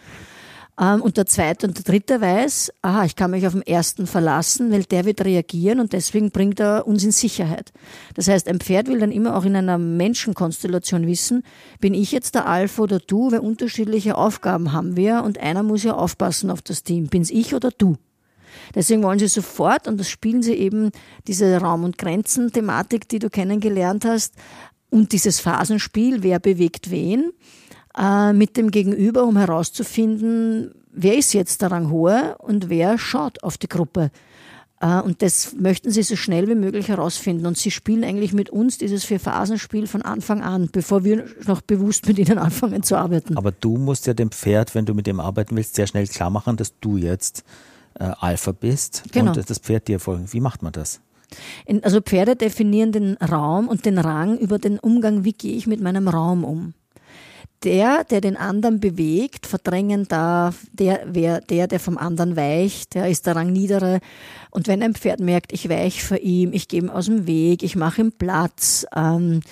Speaker 1: Ähm, und der zweite und der dritte weiß, aha, ich kann mich auf den ersten verlassen, weil der wird reagieren und deswegen bringt er uns in Sicherheit. Das heißt, ein Pferd will dann immer auch in einer Menschenkonstellation wissen, bin ich jetzt der Alpha oder du, weil unterschiedliche Aufgaben haben wir und einer muss ja aufpassen auf das Team. Bin's ich oder du? Deswegen wollen sie sofort, und das spielen sie eben, diese Raum- und Grenzen-Thematik, die du kennengelernt hast, und dieses Phasenspiel, wer bewegt wen, äh, mit dem Gegenüber, um herauszufinden, wer ist jetzt der Ranghohe und wer schaut auf die Gruppe. Äh, und das möchten sie so schnell wie möglich herausfinden. Und sie spielen eigentlich mit uns dieses Vier-Phasenspiel von Anfang an, bevor wir noch bewusst mit ihnen [laughs] anfangen zu arbeiten.
Speaker 2: Aber du musst ja dem Pferd, wenn du mit dem arbeiten willst, sehr schnell klar machen, dass du jetzt äh, Alpha bist genau. und das Pferd dir folgen. Wie macht man das?
Speaker 1: Also Pferde definieren den Raum und den Rang über den Umgang, wie gehe ich mit meinem Raum um. Der, der den anderen bewegt, verdrängen darf, der, wer, der, der vom anderen weicht, der ist der Rang niedere. Und wenn ein Pferd merkt, ich weiche vor ihm, ich gehe ihm aus dem Weg, ich mache ihm Platz, ähm,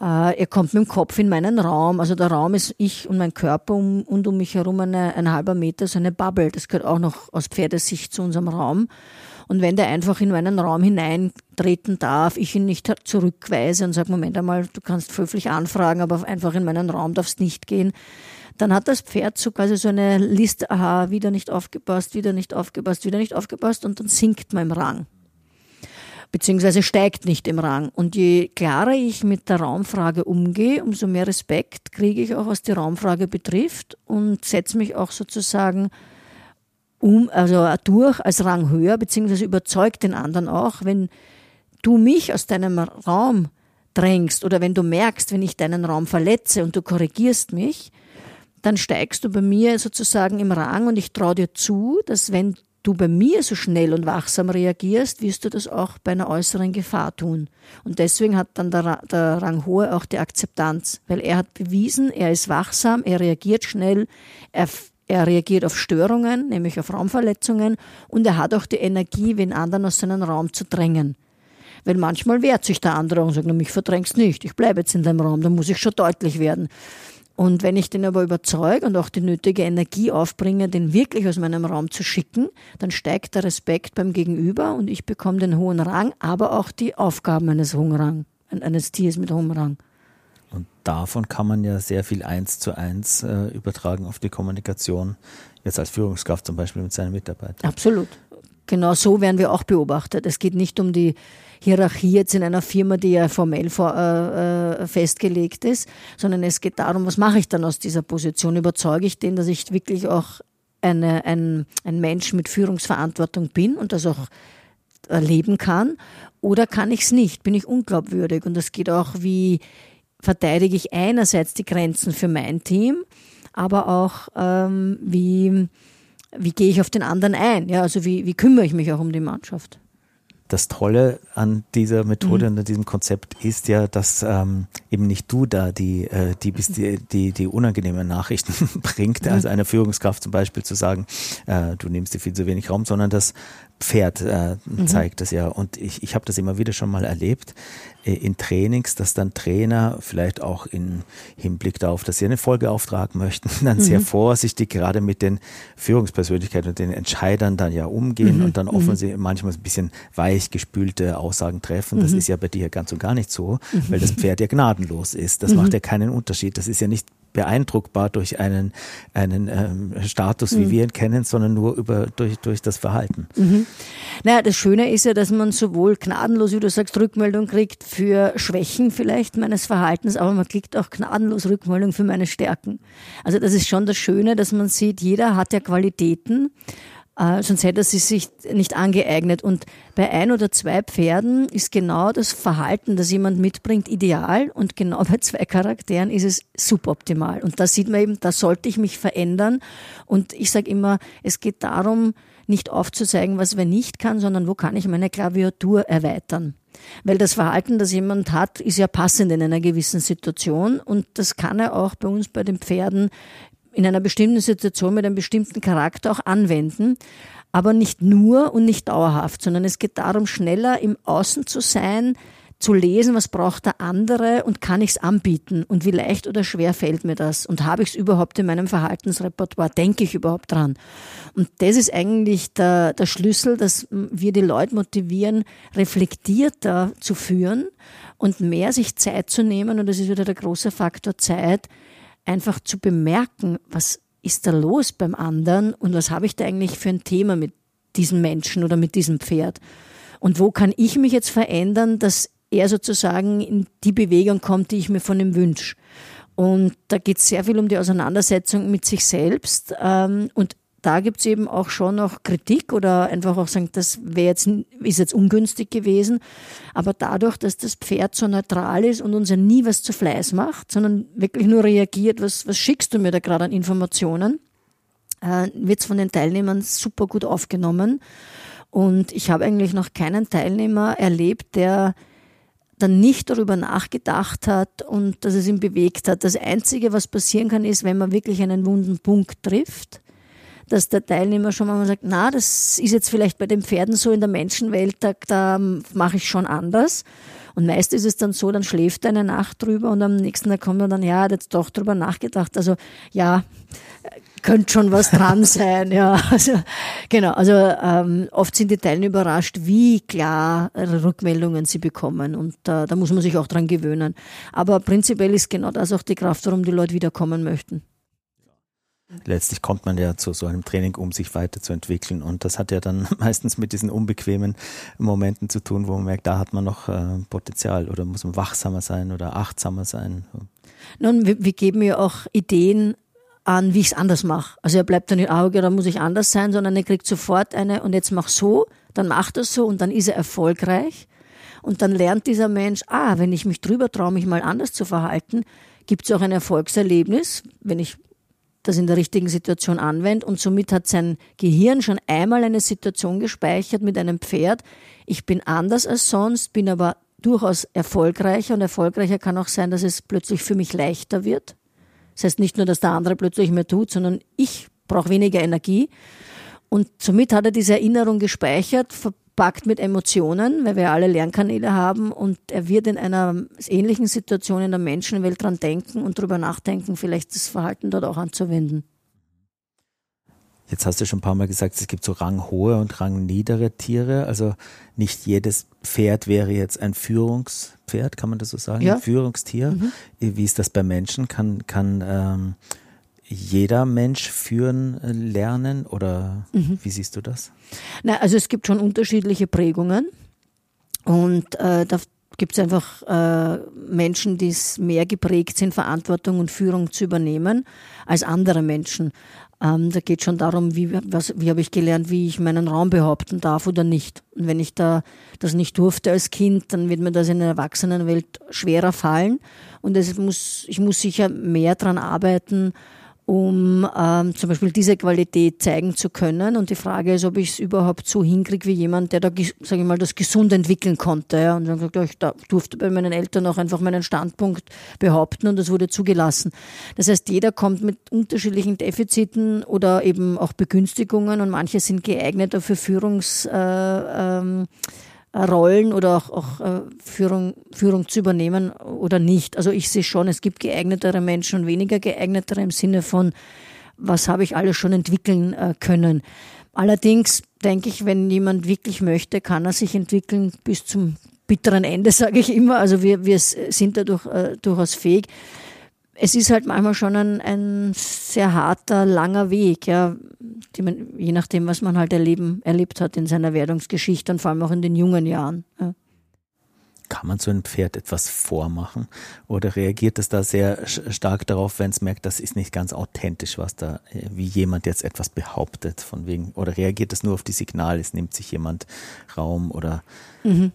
Speaker 1: äh, er kommt mit dem Kopf in meinen Raum. Also der Raum ist ich und mein Körper um, und um mich herum eine, ein halber Meter, so eine Bubble. Das gehört auch noch aus Pferdesicht zu unserem Raum. Und wenn der einfach in meinen Raum hineintreten darf, ich ihn nicht zurückweise und sage, Moment einmal, du kannst höflich anfragen, aber einfach in meinen Raum darfst nicht gehen, dann hat das Pferd so quasi so eine Liste, aha, wieder nicht aufgepasst, wieder nicht aufgepasst, wieder nicht aufgepasst und dann sinkt man im Rang. Beziehungsweise steigt nicht im Rang. Und je klarer ich mit der Raumfrage umgehe, umso mehr Respekt kriege ich auch, was die Raumfrage betrifft und setze mich auch sozusagen um, also durch als Rang höher, beziehungsweise überzeugt den anderen auch, wenn du mich aus deinem Raum drängst oder wenn du merkst, wenn ich deinen Raum verletze und du korrigierst mich, dann steigst du bei mir sozusagen im Rang und ich traue dir zu, dass wenn du bei mir so schnell und wachsam reagierst, wirst du das auch bei einer äußeren Gefahr tun. Und deswegen hat dann der, der Ranghohe auch die Akzeptanz, weil er hat bewiesen, er ist wachsam, er reagiert schnell, er er reagiert auf Störungen, nämlich auf Raumverletzungen, und er hat auch die Energie, den anderen aus seinem Raum zu drängen. Weil manchmal wehrt sich der andere und sagt, na, mich verdrängst nicht, ich bleibe jetzt in deinem Raum, da muss ich schon deutlich werden. Und wenn ich den aber überzeuge und auch die nötige Energie aufbringe, den wirklich aus meinem Raum zu schicken, dann steigt der Respekt beim Gegenüber und ich bekomme den hohen Rang, aber auch die Aufgaben eines hohen Rang, eines Tiers mit hohem Rang.
Speaker 2: Davon kann man ja sehr viel eins zu eins äh, übertragen auf die Kommunikation, jetzt als Führungskraft zum Beispiel mit seinen Mitarbeitern.
Speaker 1: Absolut. Genau so werden wir auch beobachtet. Es geht nicht um die Hierarchie jetzt in einer Firma, die ja formell vor, äh, äh, festgelegt ist, sondern es geht darum, was mache ich dann aus dieser Position? Überzeuge ich den, dass ich wirklich auch eine, ein, ein Mensch mit Führungsverantwortung bin und das auch erleben kann? Oder kann ich es nicht? Bin ich unglaubwürdig? Und das geht auch wie verteidige ich einerseits die Grenzen für mein Team, aber auch ähm, wie, wie gehe ich auf den anderen ein? Ja, also wie, wie kümmere ich mich auch um die Mannschaft?
Speaker 2: Das Tolle an dieser Methode mhm. und an diesem Konzept ist ja, dass ähm, eben nicht du da die, äh, die, die, die, die unangenehmen Nachrichten [laughs] bringt, mhm. also einer Führungskraft zum Beispiel zu sagen, äh, du nimmst dir viel zu wenig Raum, sondern dass Pferd äh, mhm. zeigt das ja. Und ich, ich habe das immer wieder schon mal erlebt äh, in Trainings, dass dann Trainer vielleicht auch im Hinblick darauf, dass sie eine Folge auftragen möchten, [laughs] dann mhm. sehr vorsichtig gerade mit den Führungspersönlichkeiten und den Entscheidern dann ja umgehen mhm. und dann mhm. offensichtlich manchmal ein bisschen weichgespülte Aussagen treffen. Das mhm. ist ja bei dir ganz und gar nicht so, mhm. weil das Pferd ja gnadenlos ist. Das macht ja keinen Unterschied. Das ist ja nicht beeindruckbar durch einen, einen ähm, Status, wie mhm. wir ihn kennen, sondern nur über, durch, durch das Verhalten.
Speaker 1: Mhm. Naja, das Schöne ist ja, dass man sowohl gnadenlos, wie du sagst, Rückmeldung kriegt für Schwächen vielleicht meines Verhaltens, aber man kriegt auch gnadenlos Rückmeldung für meine Stärken. Also das ist schon das Schöne, dass man sieht, jeder hat ja Qualitäten äh, sonst hätte sie sich nicht angeeignet. Und bei ein oder zwei Pferden ist genau das Verhalten, das jemand mitbringt, ideal. Und genau [laughs] bei zwei Charakteren ist es suboptimal. Und da sieht man eben, da sollte ich mich verändern. Und ich sage immer, es geht darum, nicht aufzuzeigen, was wer nicht kann, sondern wo kann ich meine Klaviatur erweitern. Weil das Verhalten, das jemand hat, ist ja passend in einer gewissen Situation und das kann er auch bei uns bei den Pferden in einer bestimmten Situation mit einem bestimmten Charakter auch anwenden, aber nicht nur und nicht dauerhaft, sondern es geht darum, schneller im Außen zu sein, zu lesen, was braucht der andere und kann ich es anbieten und wie leicht oder schwer fällt mir das und habe ich es überhaupt in meinem Verhaltensrepertoire, denke ich überhaupt dran. Und das ist eigentlich der, der Schlüssel, dass wir die Leute motivieren, reflektierter zu führen und mehr sich Zeit zu nehmen und das ist wieder der große Faktor Zeit, einfach zu bemerken, was ist da los beim anderen und was habe ich da eigentlich für ein Thema mit diesem Menschen oder mit diesem Pferd. Und wo kann ich mich jetzt verändern, dass er sozusagen in die Bewegung kommt, die ich mir von ihm wünsche. Und da geht es sehr viel um die Auseinandersetzung mit sich selbst. Ähm, und da gibt es eben auch schon noch Kritik oder einfach auch sagen, das wäre jetzt, ist jetzt ungünstig gewesen. Aber dadurch, dass das Pferd so neutral ist und uns ja nie was zu Fleiß macht, sondern wirklich nur reagiert, was, was schickst du mir da gerade an Informationen, äh, wird es von den Teilnehmern super gut aufgenommen. Und ich habe eigentlich noch keinen Teilnehmer erlebt, der dann nicht darüber nachgedacht hat und dass es ihn bewegt hat. Das Einzige, was passieren kann, ist, wenn man wirklich einen wunden Punkt trifft, dass der Teilnehmer schon mal sagt, na, das ist jetzt vielleicht bei den Pferden so in der Menschenwelt, da, da mache ich schon anders. Und meist ist es dann so, dann schläft er eine Nacht drüber und am nächsten Tag kommt er dann, ja, hat jetzt doch drüber nachgedacht. Also ja, könnte schon was dran [laughs] sein. Ja, also genau. Also ähm, oft sind die Teilnehmer überrascht, wie klar Rückmeldungen sie bekommen und äh, da muss man sich auch dran gewöhnen. Aber prinzipiell ist genau das auch die Kraft, warum die Leute wiederkommen möchten
Speaker 2: letztlich kommt man ja zu so einem Training, um sich weiterzuentwickeln. Und das hat ja dann [laughs] meistens mit diesen unbequemen Momenten zu tun, wo man merkt, da hat man noch äh, Potenzial oder muss man wachsamer sein oder achtsamer sein.
Speaker 1: Nun, wir, geben ja auch Ideen an, wie ich es anders mache. Also er bleibt dann nicht, ah, okay, da muss ich anders sein, sondern er kriegt sofort eine und jetzt mach so, dann macht er so und dann ist er erfolgreich. Und dann lernt dieser Mensch, ah, wenn ich mich drüber traue, mich mal anders zu verhalten, gibt es auch ein Erfolgserlebnis, wenn ich das in der richtigen Situation anwendet und somit hat sein Gehirn schon einmal eine Situation gespeichert mit einem Pferd. Ich bin anders als sonst, bin aber durchaus erfolgreicher und erfolgreicher kann auch sein, dass es plötzlich für mich leichter wird. Das heißt nicht nur, dass der andere plötzlich mehr tut, sondern ich brauche weniger Energie. Und somit hat er diese Erinnerung gespeichert, gepackt mit Emotionen, weil wir alle Lernkanäle haben und er wird in einer ähnlichen Situation in der Menschenwelt dran denken und darüber nachdenken, vielleicht das Verhalten dort auch anzuwenden.
Speaker 2: Jetzt hast du schon ein paar Mal gesagt, es gibt so ranghohe und rangniedere Tiere. Also nicht jedes Pferd wäre jetzt ein Führungspferd, kann man das so sagen? Ja. Ein Führungstier. Mhm. Wie ist das bei Menschen? Kann, kann ähm, jeder Mensch führen äh, lernen oder mhm. wie siehst du das?
Speaker 1: Na, also es gibt schon unterschiedliche Prägungen und äh, da gibt es einfach äh, Menschen, die mehr geprägt sind, Verantwortung und Führung zu übernehmen als andere Menschen. Ähm, da geht schon darum, wie, wie habe ich gelernt, wie ich meinen Raum behaupten darf oder nicht. Und wenn ich da das nicht durfte als Kind, dann wird mir das in der Erwachsenenwelt schwerer fallen. Und es muss, ich muss sicher mehr dran arbeiten, um ähm, zum Beispiel diese Qualität zeigen zu können. Und die Frage ist, ob ich es überhaupt so hinkriege wie jemand, der da, sage ich mal, das gesund entwickeln konnte. Ja. Und dann gesagt, ja, ich durfte bei meinen Eltern auch einfach meinen Standpunkt behaupten und das wurde zugelassen. Das heißt, jeder kommt mit unterschiedlichen Defiziten oder eben auch Begünstigungen und manche sind geeigneter für Führungs äh, ähm, Rollen oder auch, auch äh, Führung, Führung zu übernehmen oder nicht. Also ich sehe schon, es gibt geeignetere Menschen und weniger geeignetere im Sinne von, was habe ich alles schon entwickeln äh, können. Allerdings denke ich, wenn jemand wirklich möchte, kann er sich entwickeln bis zum bitteren Ende, [laughs] sage ich immer. Also wir, wir sind dadurch äh, durchaus fähig es ist halt manchmal schon ein, ein sehr harter, langer Weg, ja, man, je nachdem, was man halt erleben, erlebt hat in seiner Werdungsgeschichte und vor allem auch in den jungen Jahren. Ja.
Speaker 2: Kann man so einem Pferd etwas vormachen oder reagiert es da sehr stark darauf, wenn es merkt, das ist nicht ganz authentisch, was da, wie jemand jetzt etwas behauptet, von wegen, oder reagiert es nur auf die Signale, es nimmt sich jemand Raum oder?
Speaker 1: Mhm.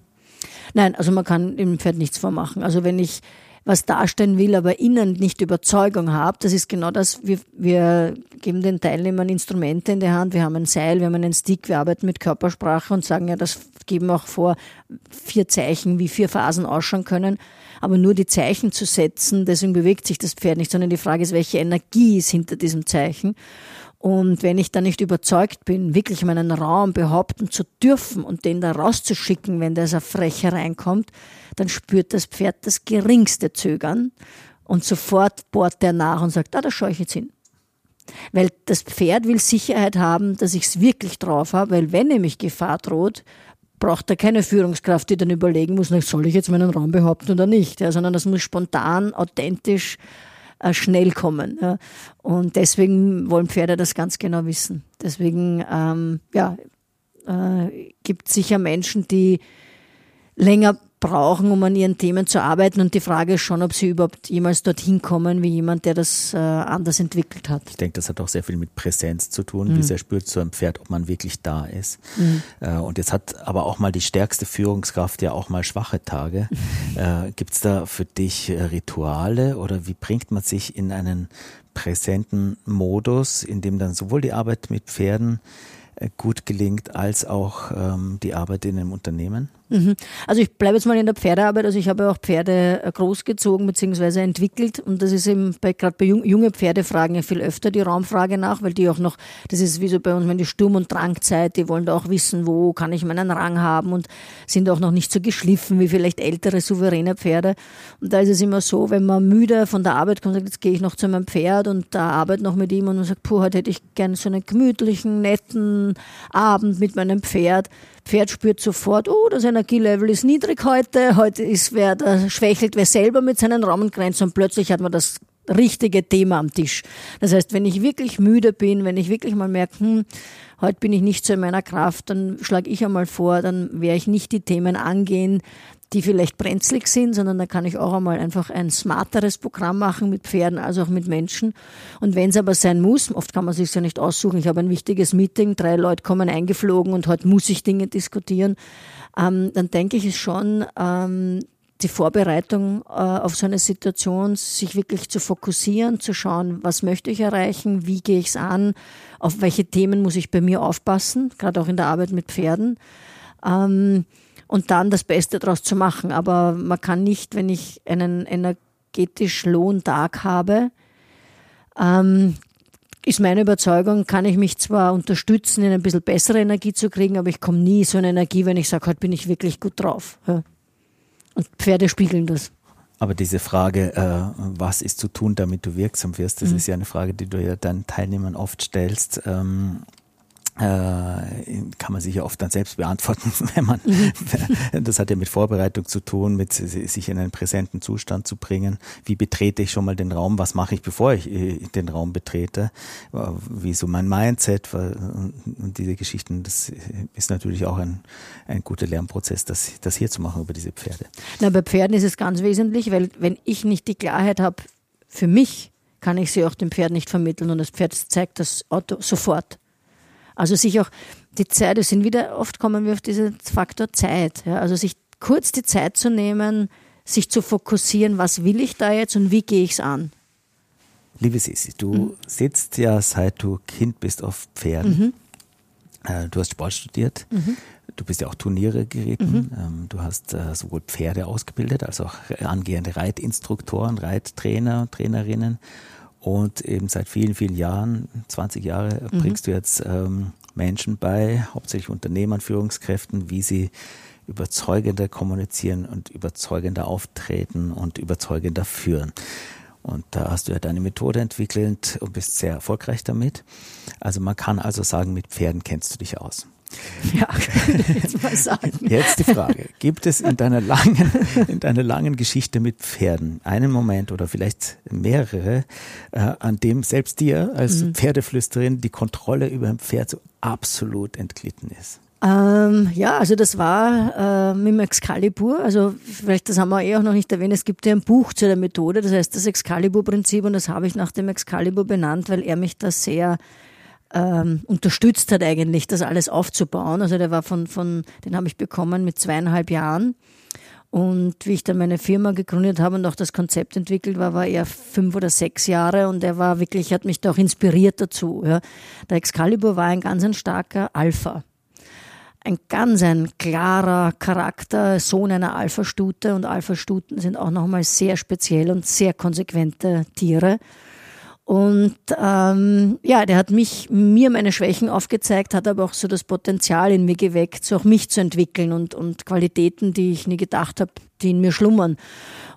Speaker 1: Nein, also man kann dem Pferd nichts vormachen. Also wenn ich was darstellen will, aber innen nicht Überzeugung habe. Das ist genau das, wir, wir geben den Teilnehmern Instrumente in die Hand, wir haben ein Seil, wir haben einen Stick, wir arbeiten mit Körpersprache und sagen ja, das geben auch vor, vier Zeichen, wie vier Phasen ausschauen können. Aber nur die Zeichen zu setzen, deswegen bewegt sich das Pferd nicht, sondern die Frage ist, welche Energie ist hinter diesem Zeichen. Und wenn ich da nicht überzeugt bin, wirklich meinen Raum behaupten zu dürfen und den da rauszuschicken, wenn so frech hereinkommt, dann spürt das Pferd das geringste Zögern und sofort bohrt der nach und sagt, ah, da schaue ich jetzt hin. Weil das Pferd will Sicherheit haben, dass ich es wirklich drauf habe, weil wenn nämlich Gefahr droht, braucht er keine Führungskraft, die dann überlegen muss, soll ich jetzt meinen Raum behaupten oder nicht, ja, sondern das muss spontan, authentisch schnell kommen. Ja. Und deswegen wollen Pferde das ganz genau wissen. Deswegen ähm, ja, äh, gibt es sicher Menschen, die länger brauchen, um an ihren Themen zu arbeiten. Und die Frage ist schon, ob sie überhaupt jemals dorthin kommen, wie jemand, der das äh, anders entwickelt hat.
Speaker 2: Ich denke, das hat auch sehr viel mit Präsenz zu tun. Mhm. Wie sehr spürt so ein Pferd, ob man wirklich da ist. Mhm. Äh, und jetzt hat aber auch mal die stärkste Führungskraft ja auch mal schwache Tage. [laughs] äh, Gibt es da für dich äh, Rituale oder wie bringt man sich in einen präsenten Modus, in dem dann sowohl die Arbeit mit Pferden äh, gut gelingt, als auch ähm, die Arbeit in einem Unternehmen?
Speaker 1: Mhm. Also ich bleibe jetzt mal in der Pferdearbeit. Also ich habe auch Pferde äh, großgezogen bzw. entwickelt und das ist eben bei, gerade bei junge Pferde fragen ja viel öfter die Raumfrage nach, weil die auch noch, das ist wie so bei uns, wenn die Sturm- und Drangzeit, die wollen da auch wissen, wo kann ich meinen Rang haben und sind auch noch nicht so geschliffen wie vielleicht ältere, souveräne Pferde. Und da ist es immer so, wenn man müde von der Arbeit kommt, sagt, jetzt gehe ich noch zu meinem Pferd und da arbeite noch mit ihm und man sagt, puh, heute hätte ich gerne so einen gemütlichen, netten Abend mit meinem Pferd Pferd spürt sofort, oh, das Energielevel ist niedrig heute, heute ist wer, da schwächelt wer selber mit seinen Raumengrenzen und plötzlich hat man das richtige Thema am Tisch. Das heißt, wenn ich wirklich müde bin, wenn ich wirklich mal merke, hm, heute bin ich nicht so in meiner Kraft, dann schlage ich einmal vor, dann werde ich nicht die Themen angehen, die vielleicht brenzlig sind, sondern da kann ich auch einmal einfach ein smarteres Programm machen mit Pferden, also auch mit Menschen. Und wenn es aber sein muss, oft kann man sich ja nicht aussuchen, ich habe ein wichtiges Meeting, drei Leute kommen eingeflogen und heute muss ich Dinge diskutieren, ähm, dann denke ich, ist schon ähm, die Vorbereitung äh, auf so eine Situation, sich wirklich zu fokussieren, zu schauen, was möchte ich erreichen, wie gehe ich es an, auf welche Themen muss ich bei mir aufpassen, gerade auch in der Arbeit mit Pferden. Ähm, und dann das Beste daraus zu machen. Aber man kann nicht, wenn ich einen energetisch lohen Tag habe, ähm, ist meine Überzeugung, kann ich mich zwar unterstützen, in ein bisschen bessere Energie zu kriegen, aber ich komme nie so eine Energie, wenn ich sage, heute bin ich wirklich gut drauf. Ja. Und Pferde spiegeln das.
Speaker 2: Aber diese Frage, äh, was ist zu tun, damit du wirksam wirst, das mhm. ist ja eine Frage, die du ja deinen Teilnehmern oft stellst. Ähm, äh, kann man sich ja oft dann selbst beantworten, [laughs] wenn man, mhm. [laughs] das hat ja mit Vorbereitung zu tun, mit sich in einen präsenten Zustand zu bringen. Wie betrete ich schon mal den Raum? Was mache ich, bevor ich äh, den Raum betrete? Äh, wie so mein Mindset und diese Geschichten, das ist natürlich auch ein, ein guter Lernprozess, das, das hier zu machen über diese Pferde.
Speaker 1: Na, bei Pferden ist es ganz wesentlich, weil wenn ich nicht die Klarheit habe, für mich kann ich sie auch dem Pferd nicht vermitteln und das Pferd zeigt das Auto sofort. Also sich auch die Zeit, es sind wieder, oft kommen wir auf diesen Faktor Zeit. Ja, also sich kurz die Zeit zu nehmen, sich zu fokussieren, was will ich da jetzt und wie gehe ich es an.
Speaker 2: Liebe Sissi, du mhm. sitzt ja seit du Kind bist auf Pferden. Mhm. Äh, du hast Sport studiert. Mhm. Du bist ja auch Turniere geritten. Mhm. Ähm, du hast äh, sowohl Pferde ausgebildet als auch angehende Reitinstruktoren, Reittrainer, Trainerinnen. Und eben seit vielen, vielen Jahren, 20 Jahre, mhm. bringst du jetzt ähm, Menschen bei, hauptsächlich Unternehmern, Führungskräften, wie sie überzeugender kommunizieren und überzeugender auftreten und überzeugender führen. Und da hast du ja deine Methode entwickelt und bist sehr erfolgreich damit. Also man kann also sagen, mit Pferden kennst du dich aus.
Speaker 1: Ja, [laughs] jetzt mal sagen.
Speaker 2: Jetzt die Frage. Gibt es in deiner langen, in deiner langen Geschichte mit Pferden einen Moment oder vielleicht mehrere, äh, an dem selbst dir als mhm. Pferdeflüsterin die Kontrolle über ein Pferd so absolut entglitten ist?
Speaker 1: Ähm, ja, also das war äh, mit dem Excalibur. Also vielleicht, das haben wir eh auch noch nicht erwähnt, es gibt ja ein Buch zu der Methode, das heißt das Excalibur-Prinzip und das habe ich nach dem Excalibur benannt, weil er mich da sehr ähm, unterstützt hat eigentlich, das alles aufzubauen. Also der war von, von den habe ich bekommen mit zweieinhalb Jahren. Und wie ich dann meine Firma gegründet habe und auch das Konzept entwickelt war, war er fünf oder sechs Jahre und er war wirklich, hat mich da auch inspiriert dazu. Ja. Der Excalibur war ein ganz ein starker Alpha ein ganz ein klarer Charakter, Sohn einer Alpha-Stute und Alpha-Stuten sind auch nochmal sehr speziell und sehr konsequente Tiere. Und ähm, ja, der hat mich, mir meine Schwächen aufgezeigt, hat aber auch so das Potenzial in mir geweckt, so auch mich zu entwickeln und, und Qualitäten, die ich nie gedacht habe, die in mir schlummern.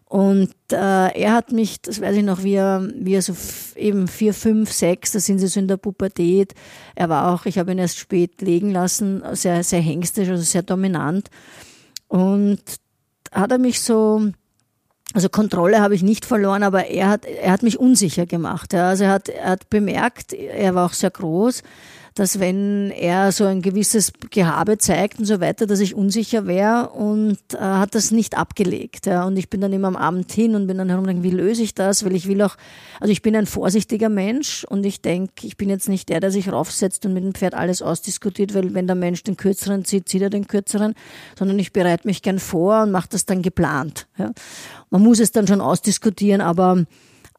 Speaker 1: Und äh, er hat mich, das weiß ich noch, wie er, wie er so eben vier, fünf, sechs, da sind sie so in der Pubertät. Er war auch, ich habe ihn erst spät legen lassen, sehr, sehr hengstisch, also sehr dominant. Und hat er mich so, also Kontrolle habe ich nicht verloren, aber er hat, er hat mich unsicher gemacht. Ja. Also er hat, er hat bemerkt, er war auch sehr groß, dass wenn er so ein gewisses Gehabe zeigt und so weiter, dass ich unsicher wäre und äh, hat das nicht abgelegt. Ja. Und ich bin dann immer am Abend hin und bin dann herum, wie löse ich das? Weil ich will auch, also ich bin ein vorsichtiger Mensch und ich denke, ich bin jetzt nicht der, der sich raufsetzt und mit dem Pferd alles ausdiskutiert, weil wenn der Mensch den kürzeren zieht, zieht er den kürzeren, sondern ich bereite mich gern vor und mache das dann geplant. Ja. Man muss es dann schon ausdiskutieren, aber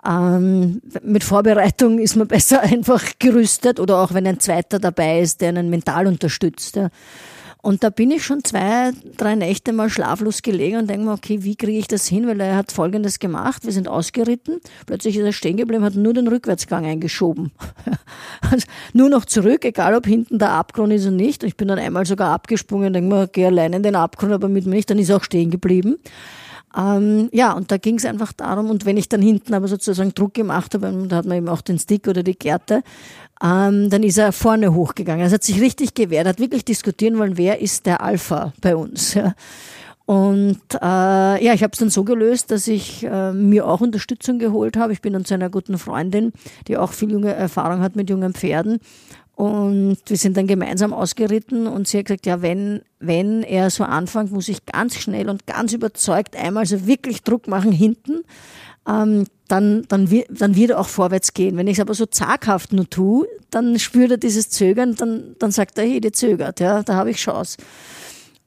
Speaker 1: ähm, mit Vorbereitung ist man [laughs] besser einfach gerüstet oder auch wenn ein zweiter dabei ist, der einen mental unterstützt. Ja. Und da bin ich schon zwei, drei Nächte mal schlaflos gelegen und denke mir, okay, wie kriege ich das hin? Weil er hat Folgendes gemacht. Wir sind ausgeritten. Plötzlich ist er stehen geblieben, hat nur den Rückwärtsgang eingeschoben. [laughs] also nur noch zurück, egal ob hinten der Abgrund ist oder nicht. Ich bin dann einmal sogar abgesprungen und denke mir, geh allein in den Abgrund, aber mit mir nicht. Dann ist er auch stehen geblieben. Ähm, ja, und da ging es einfach darum, und wenn ich dann hinten aber sozusagen Druck gemacht habe, da hat man eben auch den Stick oder die Gerte, ähm, dann ist er vorne hochgegangen. Er hat sich richtig gewehrt, hat wirklich diskutieren wollen, wer ist der Alpha bei uns. Ja. Und äh, ja, ich habe es dann so gelöst, dass ich äh, mir auch Unterstützung geholt habe. Ich bin dann zu einer guten Freundin, die auch viel junge Erfahrung hat mit jungen Pferden. Und wir sind dann gemeinsam ausgeritten und sie hat gesagt, ja, wenn, wenn er so anfängt, muss ich ganz schnell und ganz überzeugt einmal so wirklich Druck machen hinten, ähm, dann, dann, dann wird er auch vorwärts gehen. Wenn ich es aber so zaghaft nur tue, dann spürt er dieses Zögern, dann, dann sagt er, hey, die zögert, ja, da habe ich Chance.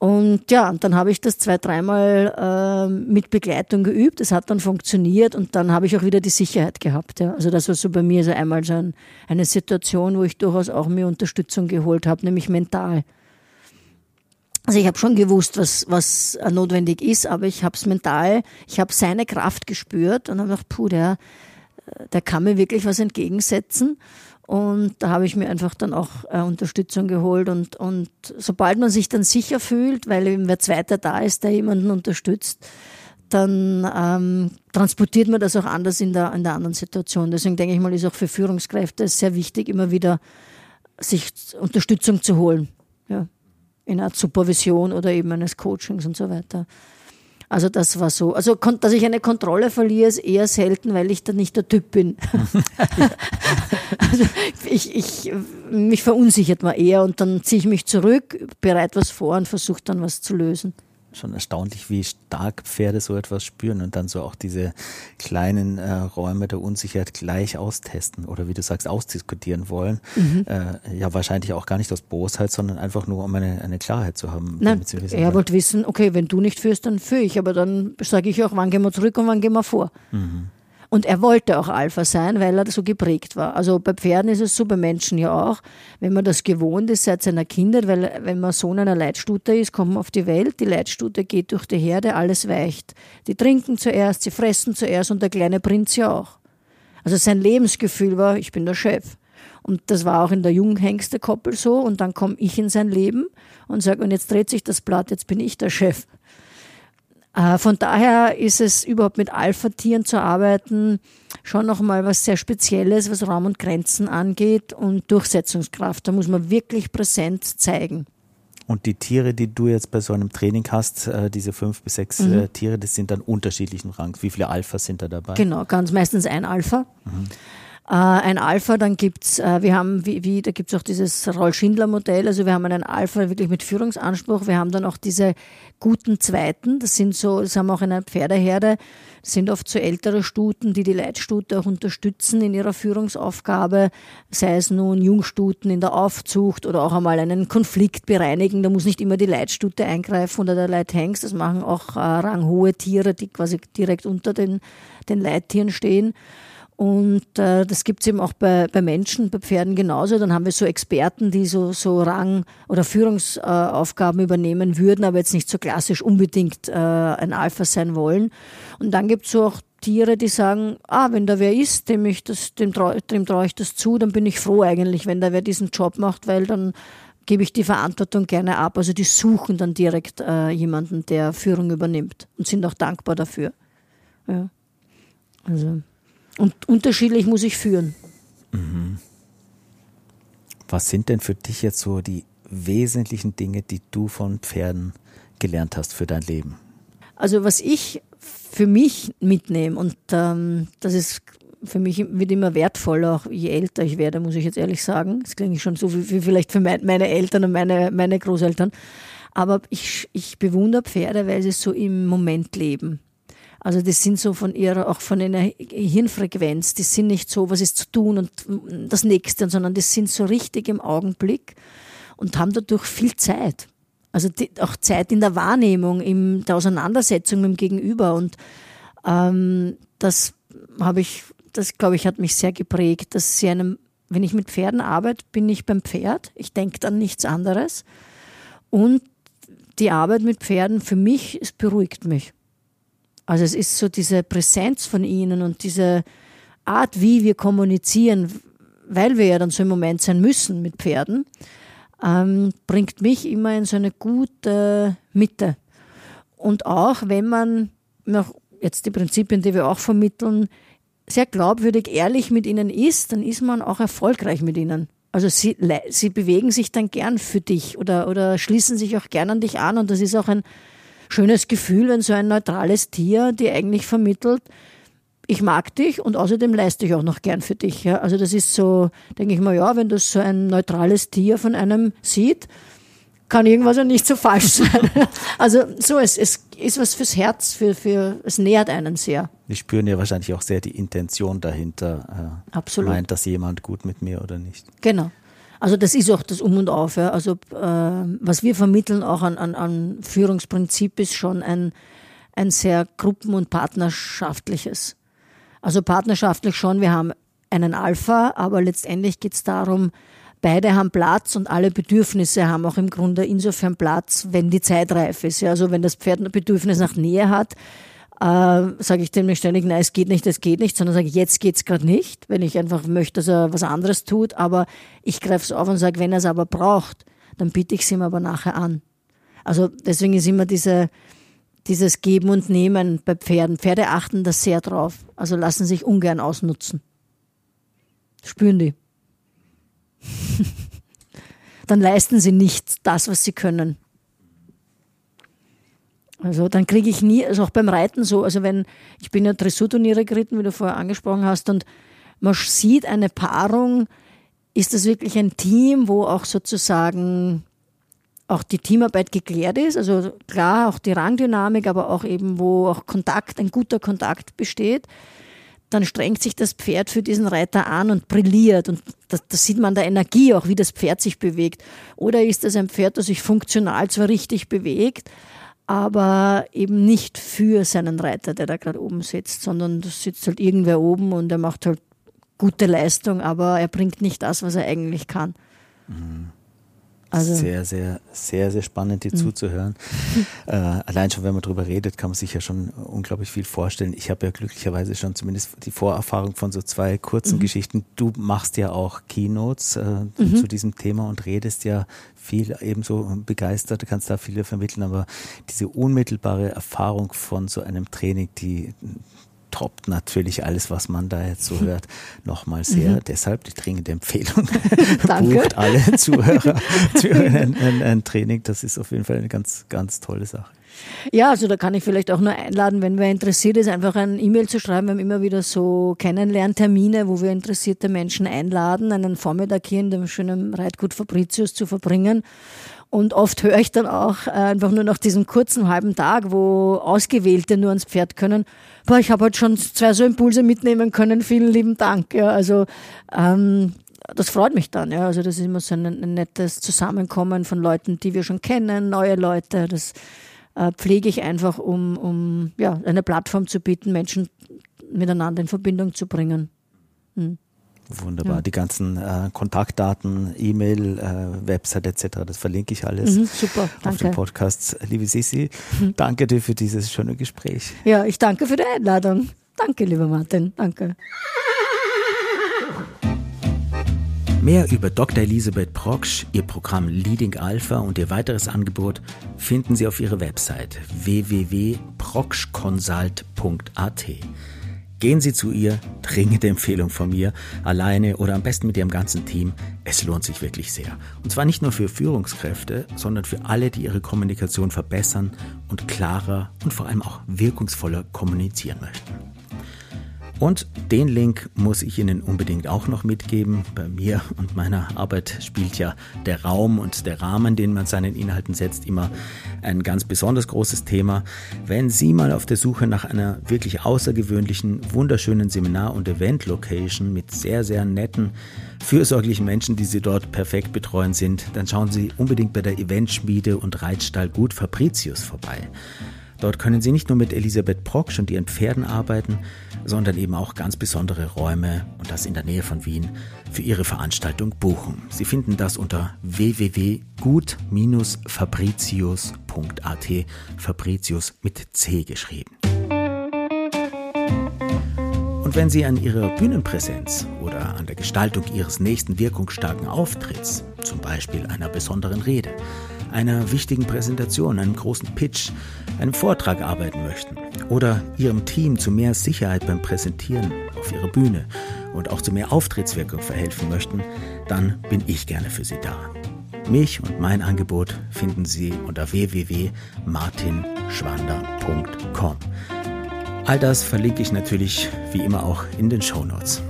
Speaker 1: Und ja, dann habe ich das zwei, dreimal äh, mit Begleitung geübt. Es hat dann funktioniert und dann habe ich auch wieder die Sicherheit gehabt. Ja. Also das war so bei mir so einmal so ein, eine Situation, wo ich durchaus auch mir Unterstützung geholt habe, nämlich mental. Also ich habe schon gewusst, was, was notwendig ist, aber ich habe es mental, ich habe seine Kraft gespürt und habe gedacht, puh, der, der kann mir wirklich was entgegensetzen. Und da habe ich mir einfach dann auch äh, Unterstützung geholt. Und, und sobald man sich dann sicher fühlt, weil eben wer Zweiter da ist, der jemanden unterstützt, dann ähm, transportiert man das auch anders in der, in der anderen Situation. Deswegen denke ich mal, ist auch für Führungskräfte sehr wichtig, immer wieder sich Unterstützung zu holen. Ja, in einer Supervision oder eben eines Coachings und so weiter. Also das war so. Also dass ich eine Kontrolle verliere, ist eher selten, weil ich dann nicht der Typ bin. [laughs] also ich, ich, mich verunsichert man eher und dann ziehe ich mich zurück, bereite was vor und versuche dann was zu lösen
Speaker 2: schon erstaunlich, wie stark Pferde so etwas spüren und dann so auch diese kleinen äh, Räume der Unsicherheit gleich austesten oder wie du sagst, ausdiskutieren wollen. Mhm. Äh, ja, wahrscheinlich auch gar nicht aus Bosheit, sondern einfach nur, um eine, eine Klarheit zu haben.
Speaker 1: Nein, er wollte wissen, okay, wenn du nicht führst, dann führe ich, aber dann sage ich auch, wann gehen wir zurück und wann gehen wir vor. Mhm. Und er wollte auch Alpha sein, weil er so geprägt war. Also bei Pferden ist es so, bei Menschen ja auch, wenn man das gewohnt ist seit seiner Kindheit, weil wenn man Sohn einer Leitstute ist, kommt man auf die Welt, die Leitstute geht durch die Herde, alles weicht. Die trinken zuerst, sie fressen zuerst und der kleine Prinz ja auch. Also sein Lebensgefühl war, ich bin der Chef. Und das war auch in der Junghengste-Koppel so. Und dann komme ich in sein Leben und sage, und jetzt dreht sich das Blatt, jetzt bin ich der Chef. Äh, von daher ist es überhaupt mit Alpha-Tieren zu arbeiten schon nochmal was sehr Spezielles, was Raum und Grenzen angeht und Durchsetzungskraft. Da muss man wirklich präsent zeigen.
Speaker 2: Und die Tiere, die du jetzt bei so einem Training hast, äh, diese fünf bis sechs mhm. Äh, Tiere, das sind dann unterschiedlichen Rangs. Wie viele Alphas sind da dabei?
Speaker 1: Genau, ganz meistens ein Alpha. Mhm äh, ein Alpha, dann gibt's, äh, wir haben, wie, wie da gibt's auch dieses Roll-Schindler-Modell, also wir haben einen Alpha wirklich mit Führungsanspruch, wir haben dann auch diese guten Zweiten, das sind so, das haben wir auch in einer Pferdeherde, das sind oft so ältere Stuten, die die Leitstute auch unterstützen in ihrer Führungsaufgabe, sei es nun Jungstuten in der Aufzucht oder auch einmal einen Konflikt bereinigen, da muss nicht immer die Leitstute eingreifen oder der Leithengst, das machen auch äh, ranghohe Tiere, die quasi direkt unter den, den Leittieren stehen. Und äh, das gibt's eben auch bei, bei Menschen, bei Pferden genauso. Dann haben wir so Experten, die so, so Rang- oder Führungsaufgaben äh, übernehmen würden, aber jetzt nicht so klassisch unbedingt äh, ein Alpha sein wollen. Und dann gibt's so auch Tiere, die sagen, ah, wenn da wer ist, dem, ich das, dem, trau, traue ich das zu, dann bin ich froh eigentlich, wenn da wer diesen Job macht, weil dann gebe ich die Verantwortung gerne ab. Also die suchen dann direkt äh, jemanden, der Führung übernimmt und sind auch dankbar dafür. Ja. Also. Und unterschiedlich muss ich führen. Mhm.
Speaker 2: Was sind denn für dich jetzt so die wesentlichen Dinge, die du von Pferden gelernt hast für dein Leben?
Speaker 1: Also was ich für mich mitnehme und ähm, das ist für mich wird immer wertvoller, auch je älter ich werde, muss ich jetzt ehrlich sagen. Das klingt schon so wie, wie vielleicht für mein, meine Eltern und meine, meine Großeltern. Aber ich, ich bewundere Pferde, weil sie so im Moment leben. Also das sind so von ihrer, auch von einer Hirnfrequenz, die sind nicht so, was ist zu tun und das Nächste, sondern das sind so richtig im Augenblick und haben dadurch viel Zeit. Also die, auch Zeit in der Wahrnehmung, in der Auseinandersetzung mit dem Gegenüber. Und ähm, das habe ich, das glaube ich, hat mich sehr geprägt, dass sie einem, wenn ich mit Pferden arbeite, bin ich beim Pferd. Ich denke an nichts anderes. Und die Arbeit mit Pferden für mich, es beruhigt mich. Also es ist so diese Präsenz von ihnen und diese Art, wie wir kommunizieren, weil wir ja dann so im Moment sein müssen mit Pferden, ähm, bringt mich immer in so eine gute Mitte. Und auch wenn man noch jetzt die Prinzipien, die wir auch vermitteln, sehr glaubwürdig, ehrlich mit ihnen ist, dann ist man auch erfolgreich mit ihnen. Also sie, sie bewegen sich dann gern für dich oder, oder schließen sich auch gern an dich an und das ist auch ein schönes Gefühl, wenn so ein neutrales Tier dir eigentlich vermittelt, ich mag dich und außerdem leiste ich auch noch gern für dich. Ja? Also das ist so, denke ich mal, ja, wenn das so ein neutrales Tier von einem sieht, kann irgendwas ja nicht so falsch [laughs] sein. Also so, es, es ist was fürs Herz, für, für, es nährt einen sehr.
Speaker 2: Die spüren ja wahrscheinlich auch sehr die Intention dahinter.
Speaker 1: Äh, Absolut.
Speaker 2: Meint das jemand gut mit mir oder nicht?
Speaker 1: Genau. Also das ist auch das Um und Auf. Ja. Also äh, was wir vermitteln auch an, an, an Führungsprinzip ist schon ein, ein sehr gruppen- und partnerschaftliches. Also partnerschaftlich schon, wir haben einen Alpha, aber letztendlich geht es darum, beide haben Platz und alle Bedürfnisse haben auch im Grunde insofern Platz, wenn die Zeit reif ist. Ja, also wenn das Pferd ein Bedürfnis nach Nähe hat, sage ich dem nicht ständig, nein, es geht nicht, es geht nicht, sondern sage jetzt geht's gerade nicht, wenn ich einfach möchte, dass er was anderes tut, aber ich greife es auf und sage, wenn er es aber braucht, dann biete ich es ihm aber nachher an. Also deswegen ist immer diese, dieses Geben und Nehmen bei Pferden. Pferde achten da sehr drauf, also lassen sich ungern ausnutzen. Spüren die. [laughs] dann leisten sie nicht das, was sie können. Also dann kriege ich nie, also auch beim Reiten so, also wenn, ich bin ja Dressurturniere geritten, wie du vorher angesprochen hast, und man sieht eine Paarung, ist das wirklich ein Team, wo auch sozusagen auch die Teamarbeit geklärt ist, also klar auch die Rangdynamik, aber auch eben, wo auch Kontakt, ein guter Kontakt besteht, dann strengt sich das Pferd für diesen Reiter an und brilliert und das, das sieht man der Energie auch, wie das Pferd sich bewegt. Oder ist das ein Pferd, das sich funktional zwar richtig bewegt, aber eben nicht für seinen Reiter, der da gerade oben sitzt, sondern da sitzt halt irgendwer oben und er macht halt gute Leistung, aber er bringt nicht das, was er eigentlich kann.
Speaker 2: Mhm. Also, sehr, sehr, sehr, sehr spannend, dir mhm. zuzuhören. [laughs] Äh, allein schon, wenn man darüber redet, kann man sich ja schon unglaublich viel vorstellen. Ich habe ja glücklicherweise schon zumindest die Vorerfahrung von so zwei kurzen mhm. Geschichten. Du machst ja auch Keynotes äh, mhm. zu diesem Thema und redest ja viel ebenso begeistert, du kannst da viele vermitteln, aber diese unmittelbare Erfahrung von so einem Training, die toppt natürlich alles, was man da jetzt so hört, [laughs] nochmal sehr. Mhm. Deshalb die dringende Empfehlung. [laughs] Bucht alle [laughs] Zuhörer, Zuhörer ein, ein, ein, Training. Das ist auf jeden Fall eine ganz, ganz tolle Sache.
Speaker 1: Ja, also da kann ich vielleicht auch nur einladen, wenn wer interessiert ist, einfach ein E-Mail zu schreiben. Wir haben immer wieder so Kennenlerntermine, wo wir interessierte Menschen einladen, einen Vormittag hier in dem schönen Reitgut Fabricius zu verbringen. Und oft höre ich dann auch äh, einfach nur nach diesem kurzen halben Tag, wo Ausgewählte nur ans Pferd können, boah, ich habe halt schon zwei so Impulse mitnehmen können, vielen lieben Dank. Ja, also ähm, das freut mich dann. Ja, also das ist immer so ein, ein nettes Zusammenkommen von Leuten, die wir schon kennen, neue Leute. Das äh, pflege ich einfach, um, um ja, eine Plattform zu bieten, Menschen miteinander in Verbindung zu bringen.
Speaker 2: Wunderbar. Ja. Die ganzen äh, Kontaktdaten, E-Mail, äh, Website etc., das verlinke ich alles
Speaker 1: mhm, super, danke.
Speaker 2: auf dem Podcast. Liebe Sissi, mhm. danke dir für dieses schöne Gespräch.
Speaker 1: Ja, ich danke für die Einladung. Danke, lieber Martin. Danke.
Speaker 2: Mehr über Dr. Elisabeth Proksch, ihr Programm Leading Alpha und ihr weiteres Angebot finden Sie auf ihrer Website www.prokschconsult.at. Gehen Sie zu ihr, dringende Empfehlung von mir, alleine oder am besten mit Ihrem ganzen Team. Es lohnt sich wirklich sehr. Und zwar nicht nur für Führungskräfte, sondern für alle, die ihre Kommunikation verbessern und klarer und vor allem auch wirkungsvoller kommunizieren möchten. Und den Link muss ich Ihnen unbedingt auch noch mitgeben. Bei mir und meiner Arbeit spielt ja der Raum und der Rahmen, den man seinen Inhalten setzt, immer ein ganz besonders großes Thema. Wenn Sie mal auf der Suche nach einer wirklich außergewöhnlichen, wunderschönen Seminar- und Event-Location mit sehr, sehr netten, fürsorglichen Menschen, die Sie dort perfekt betreuen sind, dann schauen Sie unbedingt bei der Eventschmiede und Reitstall Gut Fabricius vorbei. Dort können Sie nicht nur mit Elisabeth Proksch und ihren Pferden arbeiten, sondern eben auch ganz besondere Räume, und das in der Nähe von Wien, für Ihre Veranstaltung buchen. Sie finden das unter www.gut-fabricius.at, Fabricius mit C geschrieben. Und wenn Sie an Ihrer Bühnenpräsenz oder an der Gestaltung Ihres nächsten wirkungsstarken Auftritts, zum Beispiel einer besonderen Rede, einer wichtigen Präsentation, einem großen Pitch, einem Vortrag arbeiten möchten oder Ihrem Team zu mehr Sicherheit beim Präsentieren auf Ihrer Bühne und auch zu mehr Auftrittswirkung verhelfen möchten, dann bin ich gerne für Sie da. Mich und mein Angebot finden Sie unter www.martinschwander.com. All das verlinke ich natürlich wie immer auch in den Show Notes.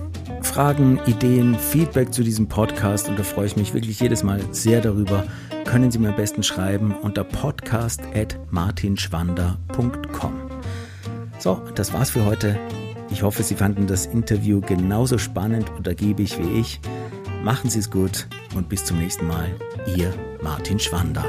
Speaker 2: Fragen, Ideen, Feedback zu diesem Podcast und da freue ich mich wirklich jedes Mal sehr darüber können Sie mir am besten schreiben unter podcast.martinschwander.com. So, das war's für heute. Ich hoffe, Sie fanden das Interview genauso spannend und ergiebig wie ich. Machen Sie es gut und bis zum nächsten Mal. Ihr Martin Schwander.